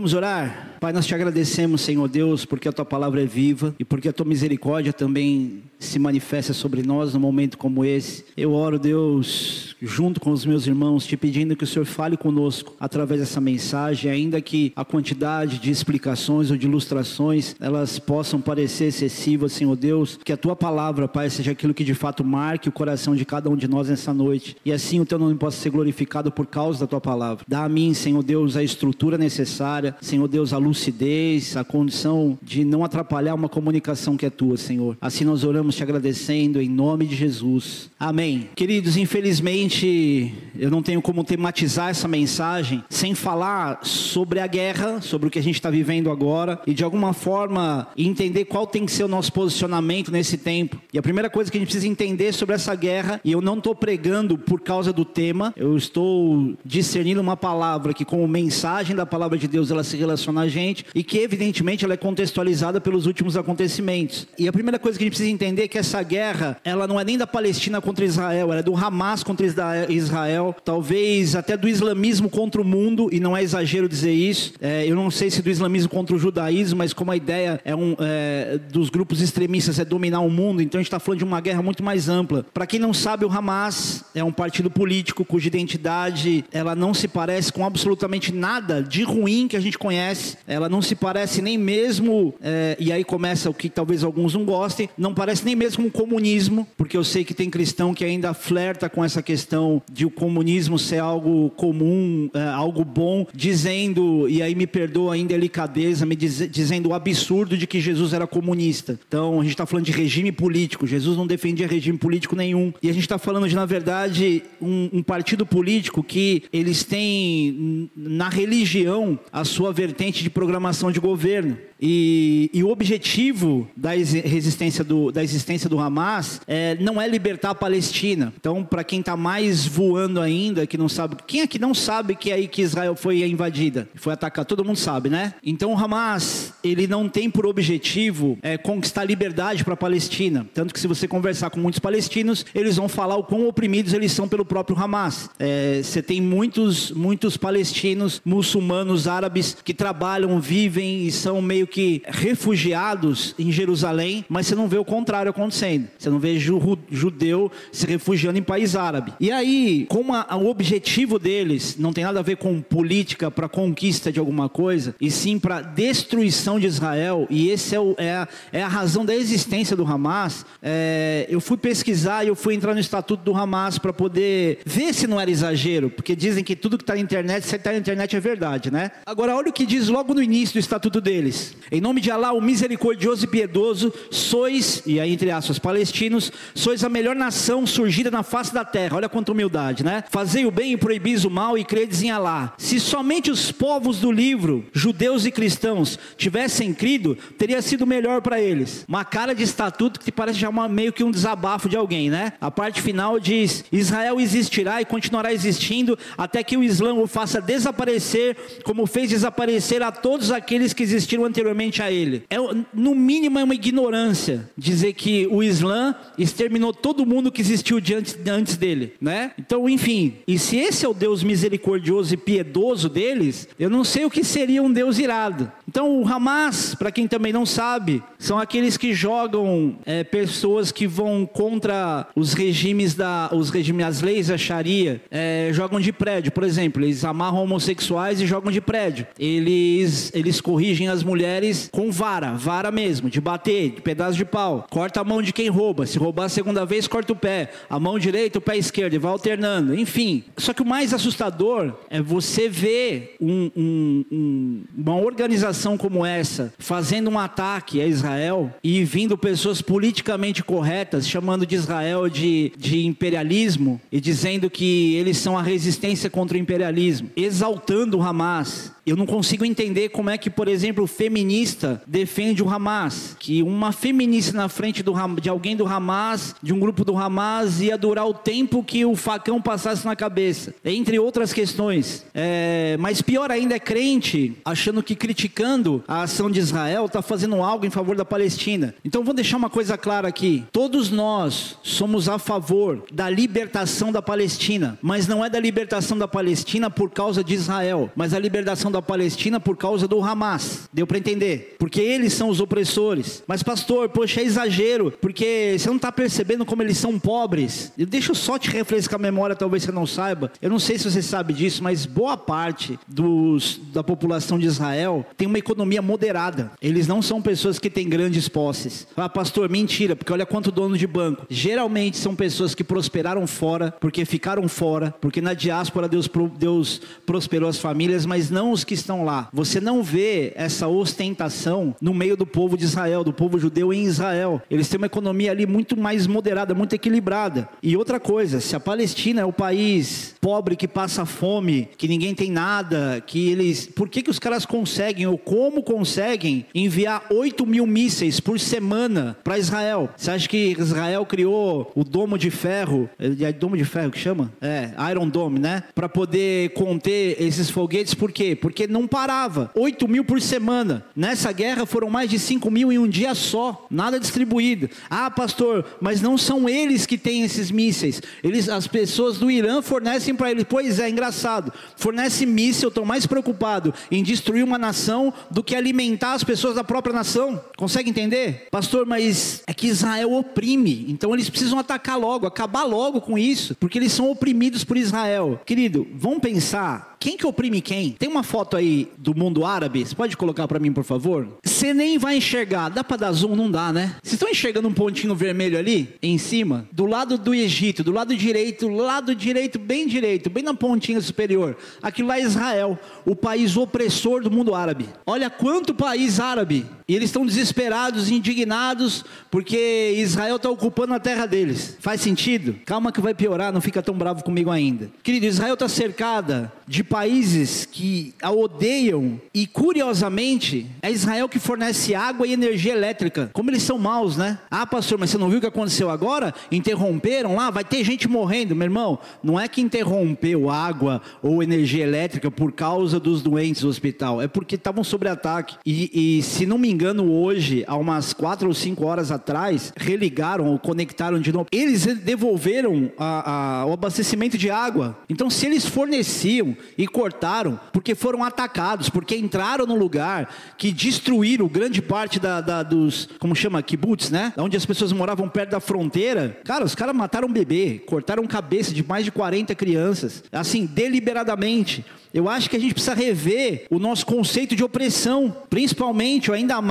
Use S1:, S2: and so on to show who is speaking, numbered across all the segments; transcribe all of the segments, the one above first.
S1: Vamos orar? Pai, nós te agradecemos, Senhor Deus, porque a tua palavra é viva e porque a tua misericórdia também se manifesta sobre nós num momento como esse. Eu oro, Deus, junto com os meus irmãos, te pedindo que o Senhor fale conosco através dessa mensagem, ainda que a quantidade de explicações ou de ilustrações elas possam parecer excessivas, Senhor Deus, que a tua palavra, Pai, seja aquilo que de fato marque o coração de cada um de nós nessa noite e assim o teu nome possa ser glorificado por causa da tua palavra. Dá a mim, Senhor Deus, a estrutura necessária, Senhor Deus, a luz lucidez, a condição de não atrapalhar uma comunicação que é tua, Senhor. Assim nós oramos te agradecendo em nome de Jesus. Amém. Queridos, infelizmente eu não tenho como tematizar essa mensagem sem falar sobre a guerra, sobre o que a gente está vivendo agora e de alguma forma entender qual tem que ser o nosso posicionamento nesse tempo. E a primeira coisa que a gente precisa entender sobre essa guerra, e eu não estou pregando por causa do tema, eu estou discernindo uma palavra que, como mensagem da palavra de Deus, ela se relaciona a gente gente e que evidentemente ela é contextualizada pelos últimos acontecimentos. E a primeira coisa que a gente precisa entender é que essa guerra, ela não é nem da Palestina contra Israel, ela é do Hamas contra Israel, talvez até do islamismo contra o mundo, e não é exagero dizer isso. É, eu não sei se do islamismo contra o judaísmo, mas como a ideia é um é, dos grupos extremistas é dominar o mundo, então a gente está falando de uma guerra muito mais ampla. Para quem não sabe, o Hamas é um partido político cuja identidade ela não se parece com absolutamente nada de ruim que a gente conhece ela não se parece nem mesmo, é, e aí começa o que talvez alguns não gostem, não parece nem mesmo com o comunismo, porque eu sei que tem cristão que ainda flerta com essa questão de o comunismo ser algo comum, é, algo bom, dizendo, e aí me perdoa a indelicadeza, me diz, dizendo o absurdo de que Jesus era comunista. Então a gente está falando de regime político, Jesus não defendia regime político nenhum, e a gente está falando de, na verdade, um, um partido político que eles têm na religião a sua vertente de programação de governo. E, e, o objetivo da resistência do, da existência do Hamas é, não é libertar a Palestina. Então, para quem está mais voando ainda, que não sabe, quem é que não sabe que é aí que Israel foi invadida, foi atacada? Todo mundo sabe, né? Então, o Hamas ele não tem por objetivo é, conquistar liberdade para a Palestina. Tanto que se você conversar com muitos palestinos, eles vão falar o quão oprimidos eles são pelo próprio Hamas. É, você tem muitos, muitos palestinos, muçulmanos, árabes que trabalham, vivem e são meio que refugiados em Jerusalém, mas você não vê o contrário acontecendo. Você não vê judeu se refugiando em país árabe. E aí, como a, o objetivo deles não tem nada a ver com política para conquista de alguma coisa, e sim para destruição de Israel, e esse é, é, a, é a razão da existência do Hamas, é, eu fui pesquisar e eu fui entrar no estatuto do Hamas para poder ver se não era exagero, porque dizem que tudo que está na internet, se está na internet é verdade, né? Agora, olha o que diz logo no início do estatuto deles. Em nome de Alá, o misericordioso e piedoso, sois, e aí entre aspas, palestinos, sois a melhor nação surgida na face da terra. Olha quanta humildade, né? Fazei o bem e proibis o mal e credes em Alá. Se somente os povos do livro, judeus e cristãos, tivessem crido, teria sido melhor para eles. Uma cara de estatuto que parece já uma, meio que um desabafo de alguém, né? A parte final diz: Israel existirá e continuará existindo até que o Islã o faça desaparecer, como fez desaparecer a todos aqueles que existiram anteriormente a ele. É, no mínimo é uma ignorância dizer que o Islã exterminou todo mundo que existiu diante, antes dele, né? Então, enfim, e se esse é o Deus misericordioso e piedoso deles, eu não sei o que seria um Deus irado. Então, o Hamas, para quem também não sabe, são aqueles que jogam é, pessoas que vão contra os regimes da, os regimes, as leis da Sharia, é, jogam de prédio, por exemplo, eles amarram homossexuais e jogam de prédio. Eles, eles corrigem as mulheres com vara, vara mesmo, de bater, de pedaço de pau. Corta a mão de quem rouba. Se roubar a segunda vez, corta o pé. A mão direita, o pé esquerdo, e vai alternando. Enfim. Só que o mais assustador é você ver um, um, um, uma organização como essa fazendo um ataque a Israel e vindo pessoas politicamente corretas chamando de Israel de, de imperialismo e dizendo que eles são a resistência contra o imperialismo, exaltando o Hamas eu não consigo entender como é que, por exemplo, o feminista defende o Hamas. Que uma feminista na frente do, de alguém do Hamas, de um grupo do Hamas, ia durar o tempo que o facão passasse na cabeça. Entre outras questões. É, mas pior ainda é crente achando que criticando a ação de Israel está fazendo algo em favor da Palestina. Então vou deixar uma coisa clara aqui. Todos nós somos a favor da libertação da Palestina. Mas não é da libertação da Palestina por causa de Israel, mas a libertação da Palestina por causa do Hamas. Deu para entender? Porque eles são os opressores. Mas, pastor, poxa, é exagero, porque você não está percebendo como eles são pobres. Deixa eu só te refrescar a memória, talvez você não saiba. Eu não sei se você sabe disso, mas boa parte dos, da população de Israel tem uma economia moderada. Eles não são pessoas que têm grandes posses. Ah, pastor, mentira, porque olha quanto dono de banco. Geralmente são pessoas que prosperaram fora, porque ficaram fora, porque na diáspora Deus, Deus prosperou as famílias, mas não os que estão lá. Você não vê essa ostentação no meio do povo de Israel, do povo judeu em Israel. Eles têm uma economia ali muito mais moderada, muito equilibrada. E outra coisa, se a Palestina é o país pobre que passa fome, que ninguém tem nada, que eles. Por que, que os caras conseguem, ou como conseguem, enviar 8 mil mísseis por semana para Israel? Você acha que Israel criou o domo de ferro? É domo de ferro que chama? É, Iron Dome, né? Para poder conter esses foguetes, por quê? Não parava. 8 mil por semana. Nessa guerra foram mais de 5 mil em um dia só, nada distribuído. Ah, pastor, mas não são eles que têm esses mísseis. Eles, as pessoas do Irã fornecem para eles. Pois é, engraçado. Fornece míssil, estão mais preocupados em destruir uma nação do que alimentar as pessoas da própria nação. Consegue entender? Pastor, mas é que Israel oprime. Então eles precisam atacar logo, acabar logo com isso, porque eles são oprimidos por Israel. Querido, vamos pensar quem que oprime quem? Tem uma foto aí do mundo árabe, você pode colocar para mim, por favor? Você nem vai enxergar, dá para dar zoom? Não dá, né? Vocês estão enxergando um pontinho vermelho ali, em cima? Do lado do Egito, do lado direito, lado direito, bem direito, bem na pontinha superior. Aquilo lá é Israel, o país opressor do mundo árabe. Olha quanto país árabe. E eles estão desesperados, indignados, porque Israel está ocupando a terra deles. Faz sentido? Calma que vai piorar, não fica tão bravo comigo ainda. Querido, Israel está cercada de países que a odeiam e curiosamente é Israel que fornece água e energia elétrica. Como eles são maus, né? Ah, pastor, mas você não viu o que aconteceu agora? Interromperam lá, vai ter gente morrendo, meu irmão. Não é que interrompeu água ou energia elétrica por causa dos doentes do hospital, é porque estavam sob ataque. E, e, se não me engano, hoje, há umas quatro ou cinco horas atrás, religaram ou conectaram de novo. Eles devolveram a, a, o abastecimento de água. Então, se eles forneciam e cortaram porque foram atacados, porque entraram no lugar que destruíram grande parte da, da dos, como chama, kibbutz, né? Onde as pessoas moravam perto da fronteira. Cara, os caras mataram um bebê, cortaram cabeça de mais de 40 crianças, assim, deliberadamente. Eu acho que a gente precisa rever o nosso conceito de opressão, principalmente, ou ainda mais,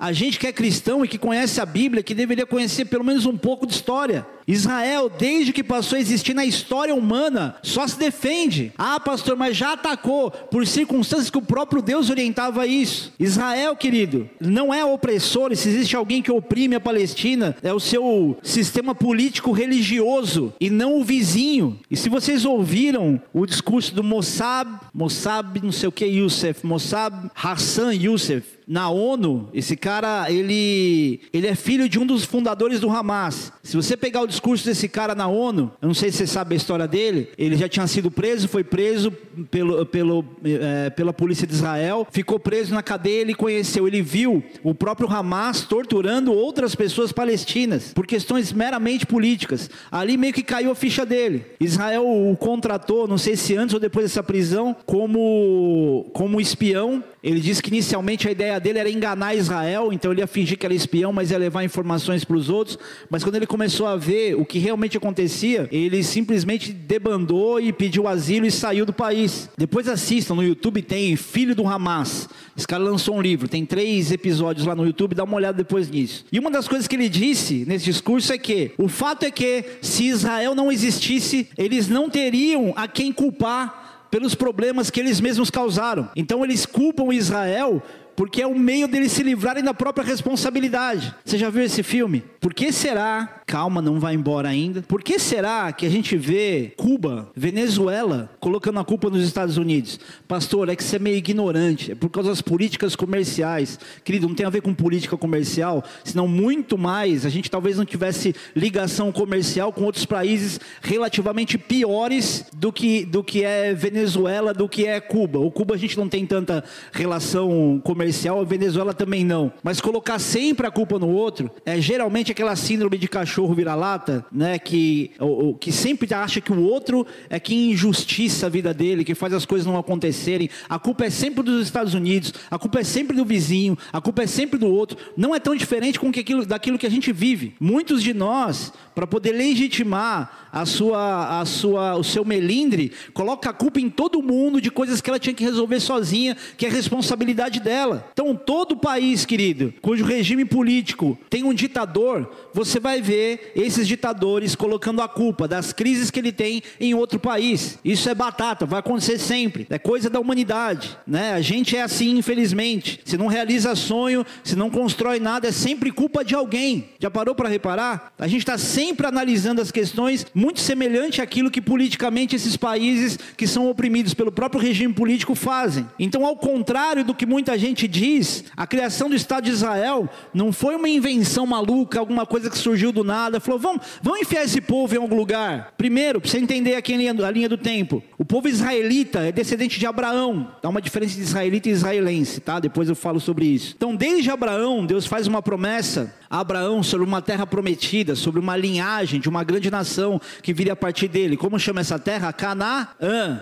S1: a gente que é cristão e que conhece a Bíblia, que deveria conhecer pelo menos um pouco de história. Israel, desde que passou a existir na história humana, só se defende. Ah, pastor, mas já atacou por circunstâncias que o próprio Deus orientava isso. Israel, querido, não é opressor. Se existe alguém que oprime a Palestina, é o seu sistema político religioso e não o vizinho. E se vocês ouviram o discurso do Mossab, Mossab, não sei o que, Youssef, Mossab Hassan Youssef, na ONU, esse cara, ele, ele é filho de um dos fundadores do Hamas. Se você pegar o discurso desse cara na ONU, eu não sei se você sabe a história dele, ele já tinha sido preso, foi preso pelo, pelo, é, pela polícia de Israel, ficou preso na cadeia, ele conheceu, ele viu o próprio Hamas torturando outras pessoas palestinas por questões meramente políticas. Ali meio que caiu a ficha dele. Israel o contratou, não sei se antes ou depois dessa prisão, como, como espião. Ele disse que inicialmente a ideia dele era enganar Israel, então ele ia fingir que era espião, mas ia levar informações para os outros. Mas quando ele começou a ver o que realmente acontecia, ele simplesmente debandou e pediu asilo e saiu do país. Depois assistam, no YouTube tem Filho do Hamas. Esse cara lançou um livro, tem três episódios lá no YouTube, dá uma olhada depois nisso. E uma das coisas que ele disse nesse discurso é que o fato é que se Israel não existisse, eles não teriam a quem culpar pelos problemas que eles mesmos causaram. Então eles culpam Israel porque é o meio deles se livrarem da própria responsabilidade. Você já viu esse filme? Por que será? Calma, não vai embora ainda. Por que será que a gente vê Cuba, Venezuela colocando a culpa nos Estados Unidos? Pastor, é que você é meio ignorante. É por causa das políticas comerciais. Querido, não tem a ver com política comercial, senão muito mais. A gente talvez não tivesse ligação comercial com outros países relativamente piores do que, do que é Venezuela, do que é Cuba. O Cuba a gente não tem tanta relação comercial comercial, a Venezuela também não. Mas colocar sempre a culpa no outro é geralmente aquela síndrome de cachorro vira-lata, né? Que, o, que sempre acha que o outro é que injustiça a vida dele, que faz as coisas não acontecerem. A culpa é sempre dos Estados Unidos, a culpa é sempre do vizinho, a culpa é sempre do outro. Não é tão diferente com que aquilo, daquilo que a gente vive. Muitos de nós, para poder legitimar a sua, a sua, o seu melindre, coloca a culpa em todo mundo de coisas que ela tinha que resolver sozinha, que é responsabilidade dela. Então, todo país, querido, cujo regime político tem um ditador, você vai ver esses ditadores colocando a culpa das crises que ele tem em outro país. Isso é batata, vai acontecer sempre. É coisa da humanidade, né? A gente é assim, infelizmente. Se não realiza sonho, se não constrói nada, é sempre culpa de alguém. Já parou para reparar? A gente está sempre analisando as questões muito semelhante àquilo que politicamente esses países que são oprimidos pelo próprio regime político fazem. Então, ao contrário do que muita gente diz, a criação do Estado de Israel não foi uma invenção maluca, alguma coisa que surgiu do nada. Falou, vamos, vamos enfiar esse povo em algum lugar. Primeiro, para você entender aqui a linha, do tempo, o povo israelita é descendente de Abraão. Dá uma diferença de israelita e israelense, tá? Depois eu falo sobre isso. Então, desde Abraão, Deus faz uma promessa a Abraão sobre uma terra prometida, sobre uma linhagem de uma grande nação que viria a partir dele. Como chama essa terra? Canaã.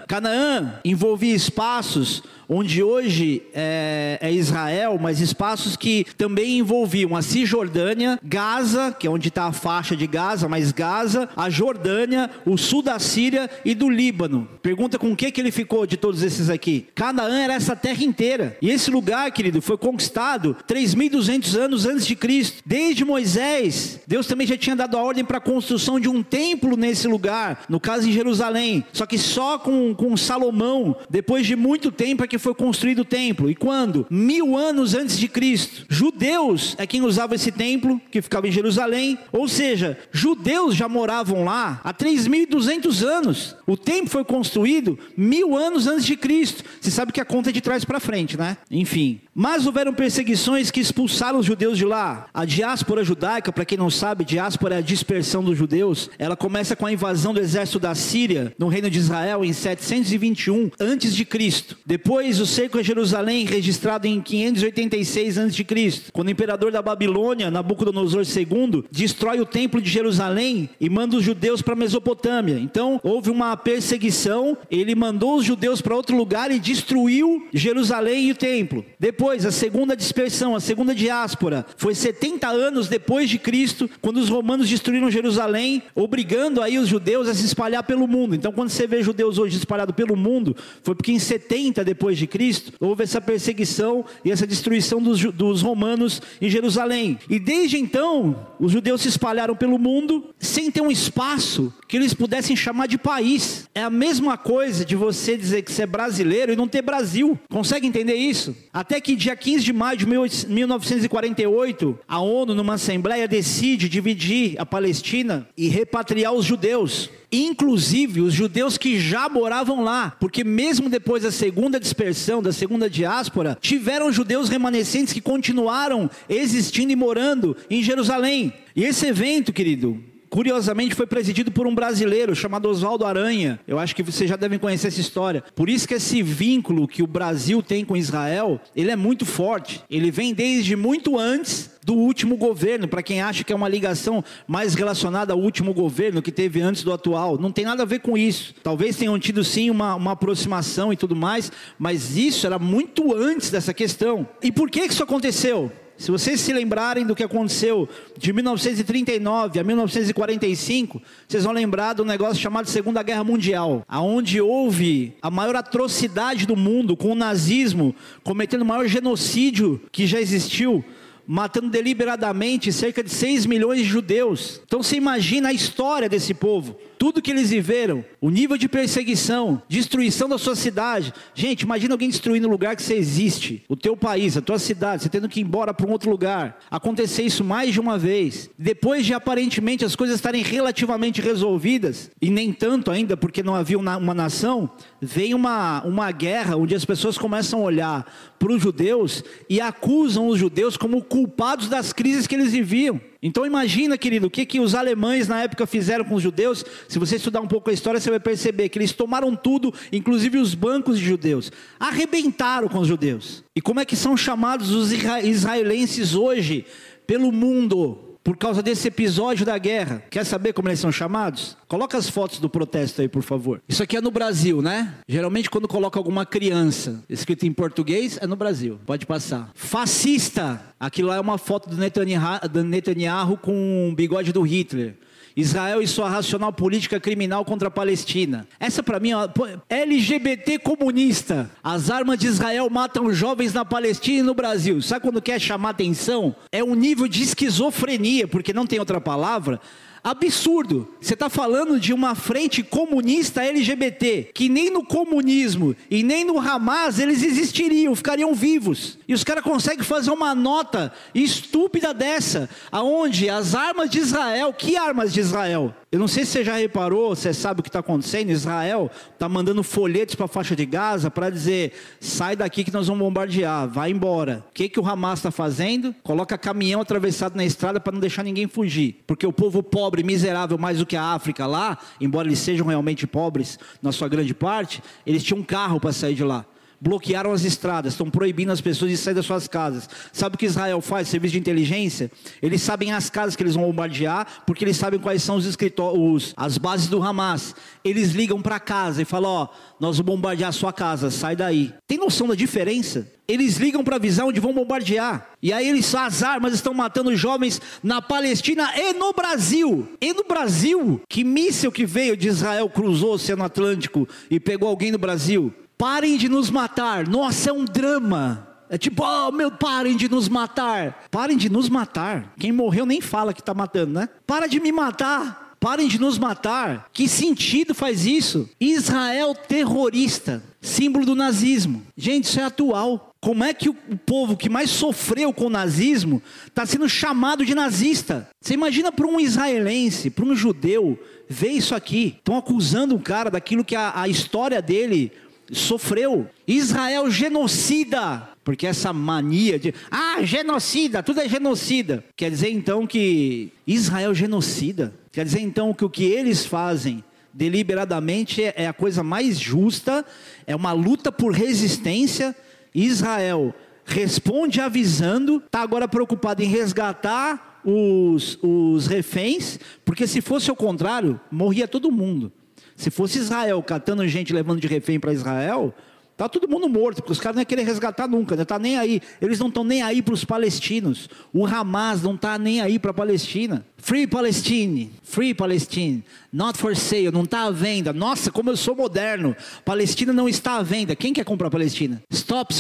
S1: Canaã envolvia espaços onde hoje é, é, Israel, mas espaços que também envolviam a Cisjordânia, Gaza, que é onde está a faixa de Gaza, mas Gaza, a Jordânia, o sul da Síria e do Líbano. Pergunta com o que, que ele ficou de todos esses aqui? Canaã era essa terra inteira. E esse lugar, querido, foi conquistado 3.200 anos antes de Cristo. Desde Moisés, Deus também já tinha dado a ordem para a construção de um templo nesse lugar, no caso em Jerusalém. Só que só com, com Salomão, depois de muito tempo, é que que foi construído o templo. E quando? Mil anos antes de Cristo. Judeus é quem usava esse templo, que ficava em Jerusalém. Ou seja, judeus já moravam lá há 3.200 anos. O templo foi construído mil anos antes de Cristo. Você sabe que a conta é de trás para frente, né? Enfim. Mas houveram perseguições que expulsaram os judeus de lá. A diáspora judaica, para quem não sabe, diáspora é a dispersão dos judeus. Ela começa com a invasão do exército da Síria no reino de Israel em 721 antes de Cristo. Depois o cerco a Jerusalém, registrado em 586 a.C., quando o imperador da Babilônia, Nabucodonosor II, destrói o templo de Jerusalém e manda os judeus para a Mesopotâmia. Então, houve uma perseguição, ele mandou os judeus para outro lugar e destruiu Jerusalém e o templo. Depois, a segunda dispersão, a segunda diáspora, foi 70 anos depois de Cristo, quando os romanos destruíram Jerusalém, obrigando aí os judeus a se espalhar pelo mundo. Então, quando você vê judeus hoje espalhados pelo mundo, foi porque em 70 depois depois de Cristo, houve essa perseguição e essa destruição dos, dos romanos em Jerusalém. E desde então, os judeus se espalharam pelo mundo sem ter um espaço que eles pudessem chamar de país. É a mesma coisa de você dizer que você é brasileiro e não ter Brasil. Consegue entender isso? Até que dia 15 de maio de 1948, a ONU, numa assembleia, decide dividir a Palestina e repatriar os judeus inclusive os judeus que já moravam lá, porque mesmo depois da segunda dispersão, da segunda diáspora, tiveram judeus remanescentes que continuaram existindo e morando em Jerusalém. E esse evento, querido, curiosamente foi presidido por um brasileiro chamado Oswaldo Aranha. Eu acho que vocês já devem conhecer essa história. Por isso que esse vínculo que o Brasil tem com Israel, ele é muito forte. Ele vem desde muito antes do último governo, para quem acha que é uma ligação mais relacionada ao último governo que teve antes do atual. Não tem nada a ver com isso. Talvez tenham tido sim uma, uma aproximação e tudo mais, mas isso era muito antes dessa questão. E por que isso aconteceu? Se vocês se lembrarem do que aconteceu de 1939 a 1945, vocês vão lembrar do negócio chamado Segunda Guerra Mundial, aonde houve a maior atrocidade do mundo com o nazismo cometendo o maior genocídio que já existiu matando deliberadamente cerca de 6 milhões de judeus. Então você imagina a história desse povo tudo que eles viveram, o nível de perseguição, destruição da sua cidade. Gente, imagina alguém destruindo o lugar que você existe, o teu país, a tua cidade, você tendo que ir embora para um outro lugar. Acontecer isso mais de uma vez. Depois de aparentemente as coisas estarem relativamente resolvidas, e nem tanto ainda, porque não havia uma nação, vem uma, uma guerra onde as pessoas começam a olhar para os judeus e acusam os judeus como culpados das crises que eles viviam. Então imagina, querido, o que, que os alemães na época fizeram com os judeus. Se você estudar um pouco a história, você vai perceber que eles tomaram tudo, inclusive os bancos de judeus. Arrebentaram com os judeus. E como é que são chamados os israelenses hoje pelo mundo? Por causa desse episódio da guerra. Quer saber como eles são chamados? Coloca as fotos do protesto aí, por favor. Isso aqui é no Brasil, né? Geralmente quando coloca alguma criança escrito em português, é no Brasil. Pode passar. Fascista. Aquilo lá é uma foto do Netanyahu, do Netanyahu com o bigode do Hitler. Israel e sua racional política criminal contra a Palestina. Essa para mim, ó, LGBT comunista. As armas de Israel matam jovens na Palestina e no Brasil. Sabe quando quer chamar atenção? É um nível de esquizofrenia, porque não tem outra palavra absurdo. Você está falando de uma frente comunista LGBT, que nem no comunismo e nem no Hamas eles existiriam, ficariam vivos. E os caras conseguem fazer uma nota estúpida dessa, aonde as armas de Israel, que armas de Israel? Eu não sei se você já reparou, você sabe o que está acontecendo. Israel está mandando folhetos para a faixa de Gaza para dizer: sai daqui que nós vamos bombardear, vai embora. O que, que o Hamas está fazendo? Coloca caminhão atravessado na estrada para não deixar ninguém fugir. Porque o povo pobre, miserável, mais do que a África lá, embora eles sejam realmente pobres na sua grande parte, eles tinham um carro para sair de lá bloquearam as estradas, estão proibindo as pessoas de sair das suas casas. Sabe o que Israel faz? Serviço de inteligência? Eles sabem as casas que eles vão bombardear, porque eles sabem quais são os escritórios, as bases do Hamas. Eles ligam para casa e falam: Ó, nós vamos bombardear a sua casa, sai daí. Tem noção da diferença? Eles ligam para avisar onde vão bombardear. E aí eles, as armas estão matando jovens na Palestina e no Brasil. E no Brasil, que míssil que veio de Israel cruzou o Oceano Atlântico e pegou alguém no Brasil? Parem de nos matar. Nossa, é um drama. É tipo, oh meu, parem de nos matar. Parem de nos matar. Quem morreu nem fala que está matando, né? Para de me matar. Parem de nos matar. Que sentido faz isso? Israel terrorista, símbolo do nazismo. Gente, isso é atual. Como é que o povo que mais sofreu com o nazismo está sendo chamado de nazista? Você imagina para um israelense, para um judeu, ver isso aqui. Estão acusando o cara daquilo que a, a história dele sofreu. Israel genocida, porque essa mania de ah, genocida, tudo é genocida. Quer dizer então que Israel genocida. Quer dizer então que o que eles fazem deliberadamente é a coisa mais justa, é uma luta por resistência. Israel responde avisando, está agora preocupado em resgatar os, os reféns, porque se fosse o contrário, morria todo mundo. Se fosse Israel catando gente levando de refém para Israel, tá todo mundo morto, porque os caras não iam querer resgatar nunca, não tá nem aí. Eles não estão nem aí para os palestinos. O Hamas não está nem aí para a Palestina. Free Palestine, Free Palestine, not for sale, não está à venda. Nossa, como eu sou moderno. Palestina não está à venda. Quem quer comprar Palestina? Stop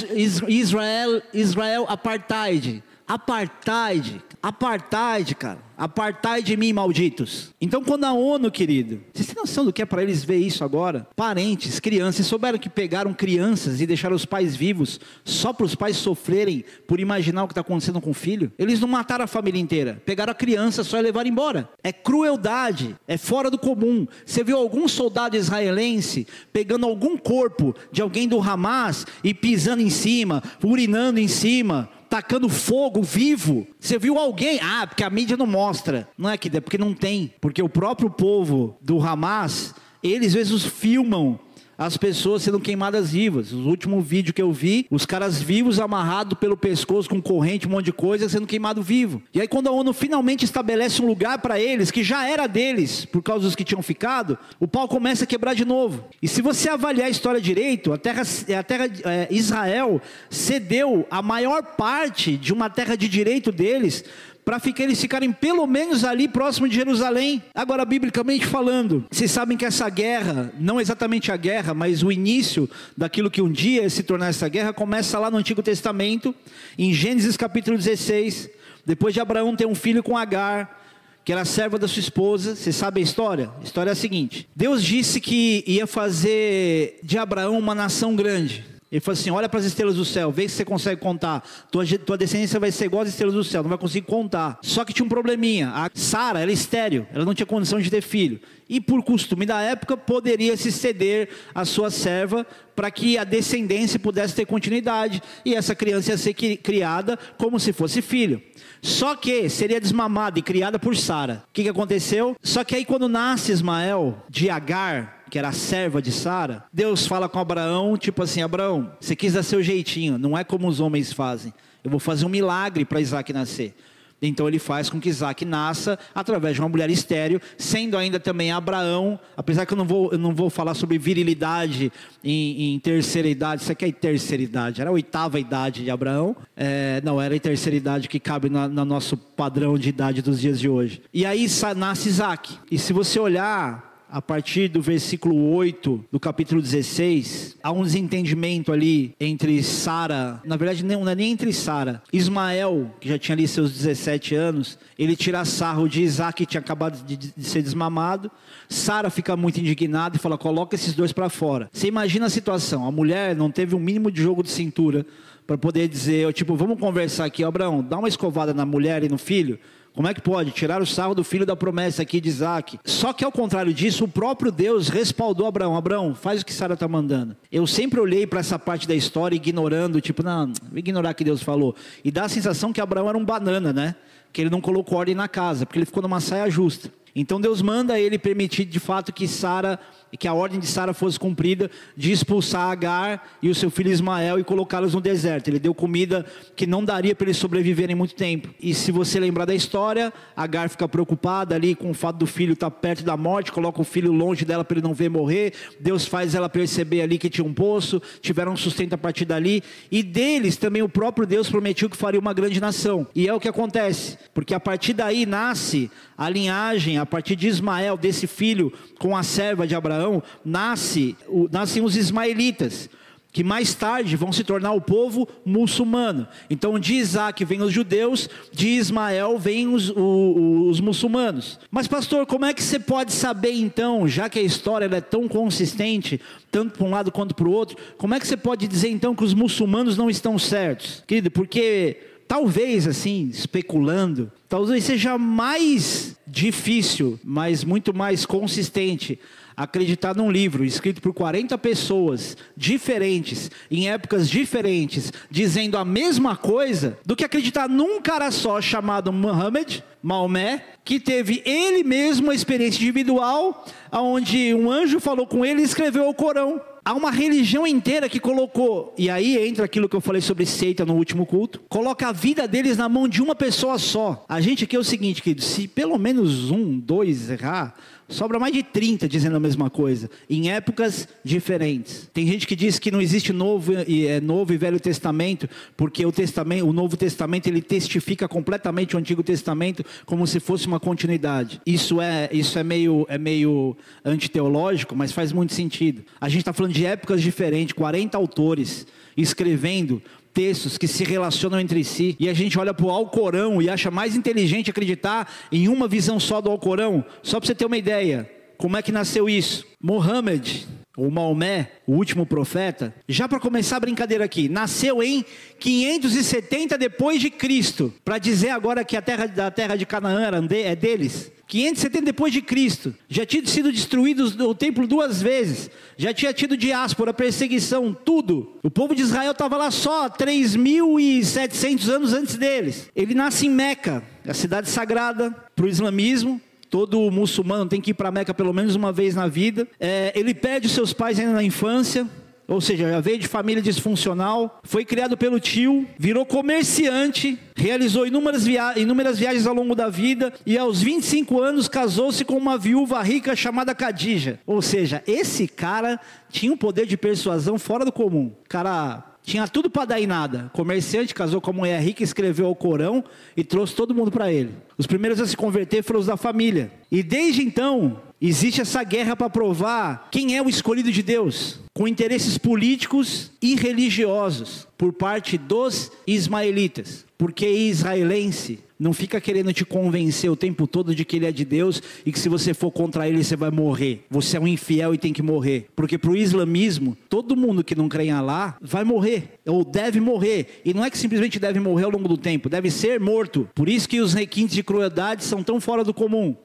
S1: Israel, Israel apartheid. Apartheid, apartheid, cara. Apartai de mim, malditos. Então, quando a ONU, querido, vocês têm noção do que é para eles ver isso agora? Parentes, crianças, souberam que pegaram crianças e deixaram os pais vivos só para os pais sofrerem por imaginar o que está acontecendo com o filho? Eles não mataram a família inteira, pegaram a criança só e levaram embora. É crueldade, é fora do comum. Você viu algum soldado israelense pegando algum corpo de alguém do Hamas e pisando em cima, urinando em cima, tacando fogo vivo. Você viu alguém? Ah, porque a mídia não mostra. Não é que é porque não tem. Porque o próprio povo do Hamas, eles às vezes filmam as pessoas sendo queimadas vivas. O último vídeo que eu vi, os caras vivos amarrados pelo pescoço com corrente, um monte de coisa, sendo queimado vivo. E aí quando a ONU finalmente estabelece um lugar para eles, que já era deles, por causa dos que tinham ficado, o pau começa a quebrar de novo. E se você avaliar a história direito, a terra, a terra é, Israel cedeu a maior parte de uma terra de direito deles para eles ficarem pelo menos ali próximo de Jerusalém. Agora, biblicamente falando, vocês sabem que essa guerra, não exatamente a guerra, mas o início daquilo que um dia ia se tornar essa guerra, começa lá no Antigo Testamento, em Gênesis capítulo 16. Depois de Abraão ter um filho com Agar, que era serva da sua esposa. Você sabe a história? A história é a seguinte: Deus disse que ia fazer de Abraão uma nação grande. Ele falou assim: olha para as estrelas do céu, vê se você consegue contar. Tua, tua descendência vai ser igual às estrelas do céu, não vai conseguir contar. Só que tinha um probleminha. A Sara era estéreo, ela não tinha condição de ter filho. E por costume da época, poderia se ceder à sua serva para que a descendência pudesse ter continuidade. E essa criança ia ser criada como se fosse filho. Só que seria desmamada e criada por Sara. O que, que aconteceu? Só que aí quando nasce Ismael de Agar, que era a serva de Sara, Deus fala com Abraão, tipo assim, Abraão, você quis dar seu jeitinho, não é como os homens fazem. Eu vou fazer um milagre para Isaac nascer. Então ele faz com que Isaac nasça através de uma mulher estéreo, sendo ainda também Abraão, apesar que eu não vou, eu não vou falar sobre virilidade em, em terceira idade, isso aqui é terceira idade, era a oitava idade de Abraão, é, não, era a terceira idade que cabe no, no nosso padrão de idade dos dias de hoje. E aí nasce Isaac, e se você olhar a partir do versículo 8 do capítulo 16, há um desentendimento ali entre Sara, na verdade não é nem entre Sara, Ismael, que já tinha ali seus 17 anos, ele tira sarro de Isaac que tinha acabado de, de ser desmamado. Sara fica muito indignada e fala: "Coloca esses dois para fora". Você imagina a situação, a mulher não teve um mínimo de jogo de cintura para poder dizer, tipo, vamos conversar aqui, Abraão, dá uma escovada na mulher e no filho. Como é que pode? Tirar o sarro do filho da promessa aqui de Isaac. Só que ao contrário disso, o próprio Deus respaldou Abraão. Abraão, faz o que Sara está mandando. Eu sempre olhei para essa parte da história ignorando, tipo, não, vou ignorar o que Deus falou. E dá a sensação que Abraão era um banana, né? Que ele não colocou ordem na casa, porque ele ficou numa saia justa. Então Deus manda ele permitir de fato que Sara que a ordem de Sara fosse cumprida de expulsar Agar e o seu filho Ismael e colocá-los no deserto. Ele deu comida que não daria para eles sobreviverem muito tempo. E se você lembrar da história, Agar fica preocupada ali com o fato do filho estar perto da morte, coloca o filho longe dela para ele não ver morrer. Deus faz ela perceber ali que tinha um poço, tiveram um sustento a partir dali. E deles também o próprio Deus prometeu que faria uma grande nação. E é o que acontece, porque a partir daí nasce a linhagem, a partir de Ismael, desse filho com a serva de Abraão, nasce, nascem os ismaelitas, que mais tarde vão se tornar o povo muçulmano. Então de Isaac vêm os judeus, de Ismael vêm os, os, os, muçulmanos. Mas pastor, como é que você pode saber então, já que a história é tão consistente, tanto para um lado quanto para o outro, como é que você pode dizer então que os muçulmanos não estão certos? Querido, porque talvez assim, especulando, talvez seja mais difícil, mas muito mais consistente acreditar num livro escrito por 40 pessoas diferentes, em épocas diferentes, dizendo a mesma coisa, do que acreditar num cara só chamado Muhammad, Maomé, que teve ele mesmo uma experiência individual, onde um anjo falou com ele e escreveu o Corão há uma religião inteira que colocou, e aí entra aquilo que eu falei sobre seita no último culto, coloca a vida deles na mão de uma pessoa só. A gente aqui é o seguinte, querido, se pelo menos um, dois errar, Sobra mais de 30 dizendo a mesma coisa, em épocas diferentes. Tem gente que diz que não existe novo e, é, novo e Velho Testamento, porque o, testamento, o Novo Testamento ele testifica completamente o Antigo Testamento como se fosse uma continuidade. Isso é, isso é meio, é meio antiteológico, mas faz muito sentido. A gente está falando de épocas diferentes, 40 autores escrevendo textos que se relacionam entre si, e a gente olha para o Alcorão e acha mais inteligente acreditar em uma visão só do Alcorão, só para você ter uma ideia, como é que nasceu isso? Mohammed, ou Maomé, o último profeta, já para começar a brincadeira aqui, nasceu em 570 depois de Cristo, para dizer agora que a terra da terra de Canaã é deles. 570 depois de Cristo, já tinha sido destruído o templo duas vezes, já tinha tido diáspora, perseguição, tudo. O povo de Israel estava lá só 3.700 anos antes deles. Ele nasce em Meca, a cidade sagrada para o islamismo, Todo muçulmano tem que ir para Meca pelo menos uma vez na vida. É, ele perde os seus pais ainda na infância ou seja, já veio de família disfuncional, foi criado pelo tio, virou comerciante, realizou inúmeras, via inúmeras viagens ao longo da vida e aos 25 anos casou-se com uma viúva rica chamada Khadija. Ou seja, esse cara tinha um poder de persuasão fora do comum. Cara tinha tudo para dar em nada. Comerciante casou com uma mulher rica, escreveu o Corão e trouxe todo mundo para ele. Os primeiros a se converter foram os da família. E desde então, Existe essa guerra para provar quem é o escolhido de Deus, com interesses políticos e religiosos por parte dos ismaelitas. Porque israelense não fica querendo te convencer o tempo todo de que ele é de Deus e que se você for contra ele você vai morrer. Você é um infiel e tem que morrer. Porque para o islamismo, todo mundo que não crê em Alá vai morrer ou deve morrer. E não é que simplesmente deve morrer ao longo do tempo, deve ser morto. Por isso que os requintes de crueldade são tão fora do comum.